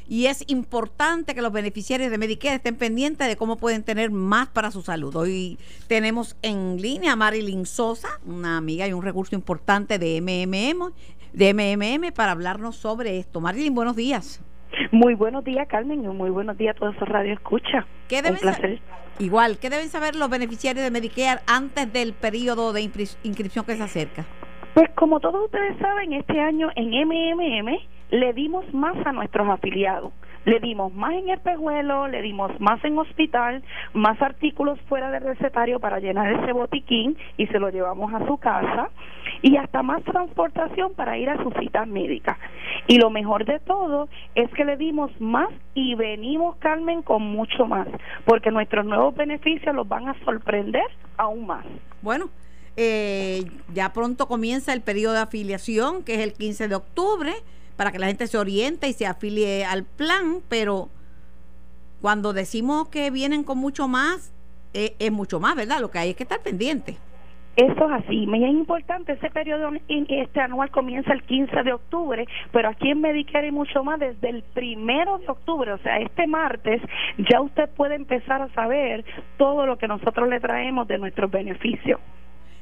y es importante que los beneficiarios de Medicare estén pendientes de cómo pueden tener más para su salud. Hoy tenemos en línea a Marilyn Sosa, una amiga y un recurso importante de MMM, de MMM para hablarnos sobre esto. Marilyn, buenos días. Muy buenos días, Carmen, y muy buenos días a todos esos radio escucha. ¿Qué Un deben placer. Igual, ¿qué deben saber los beneficiarios de Medicare antes del periodo de inscripción que se acerca? Pues como todos ustedes saben, este año en MMM le dimos más a nuestros afiliados. Le dimos más en espejuelo, le dimos más en hospital, más artículos fuera del recetario para llenar ese botiquín y se lo llevamos a su casa y hasta más transportación para ir a sus citas médicas. Y lo mejor de todo es que le dimos más y venimos, Carmen, con mucho más, porque nuestros nuevos beneficios los van a sorprender aún más. Bueno, eh, ya pronto comienza el periodo de afiliación, que es el 15 de octubre, para que la gente se oriente y se afilie al plan, pero cuando decimos que vienen con mucho más, eh, es mucho más, ¿verdad? Lo que hay es que estar pendiente. Eso es así, es importante, ese periodo este anual comienza el 15 de octubre, pero aquí en Medicare y mucho más desde el primero de octubre, o sea, este martes ya usted puede empezar a saber todo lo que nosotros le traemos de nuestros beneficios.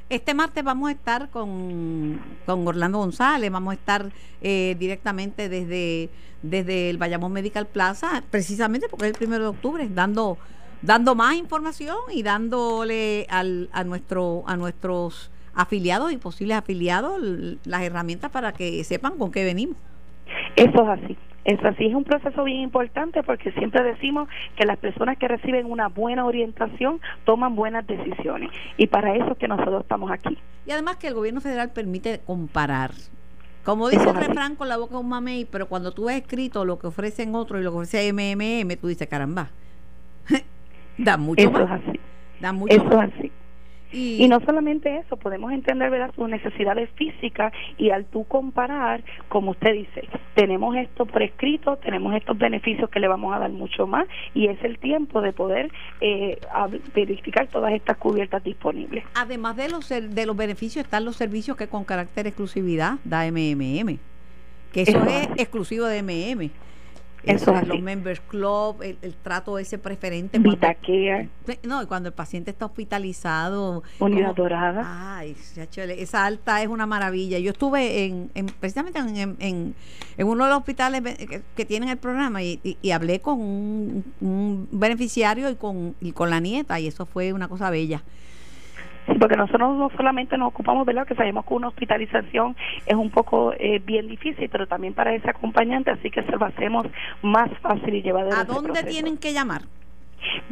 Este martes vamos a estar con, con Orlando González, vamos a estar eh, directamente desde, desde el Bayamón Medical Plaza, precisamente porque es el primero de octubre, dando, dando más información y dándole al, a, nuestro, a nuestros afiliados y posibles afiliados las herramientas para que sepan con qué venimos. Eso es así. Eso así es un proceso bien importante porque siempre decimos que las personas que reciben una buena orientación toman buenas decisiones y para eso es que nosotros estamos aquí. Y además que el gobierno federal permite comparar. Como dice el refrán con la boca de un mamey, pero cuando tú ves escrito lo que ofrecen otros y lo que ofrece MMM, tú dices, caramba, da mucho Eso más. es así. Da mucho Eso más. es así. Y, no solamente eso, podemos entender ¿verdad? sus necesidades físicas y al tú comparar, como usted dice, tenemos esto prescrito, tenemos estos beneficios que le vamos a dar mucho más y es el tiempo de poder eh, verificar todas estas cubiertas disponibles. Además de los, de los beneficios están los servicios que con carácter exclusividad da MMM, que eso, es exclusivo de MM. Eso es los members club, el, trato ese preferente. Vitaquea. No, y cuando el paciente está hospitalizado. Unidad dorada. Ay, esa alta es una maravilla. Yo estuve en, precisamente en, en, uno de los hospitales que, tienen el programa y, hablé con un, beneficiario y con, y con la nieta y eso fue una cosa bella porque nosotros no solamente nos ocupamos, ¿verdad? Que sabemos que una hospitalización es un poco eh, bien difícil, pero también para ese acompañante, así que se lo hacemos más fácil y llevadero. ¿A dónde tienen que llamar?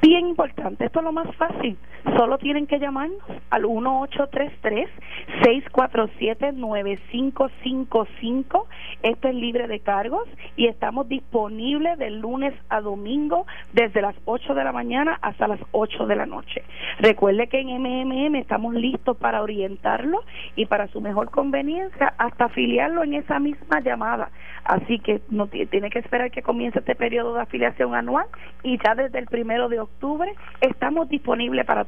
Bien importante, esto es lo más fácil. Solo tienen que llamarnos al 1833-647-9555. Esto es libre de cargos y estamos disponibles de lunes a domingo desde las 8 de la mañana hasta las 8 de la noche. Recuerde que en MMM estamos listos para orientarlo y para su mejor conveniencia hasta afiliarlo en esa misma llamada. Así que no tiene que esperar que comience este periodo de afiliación anual y ya desde el primero de octubre estamos disponibles para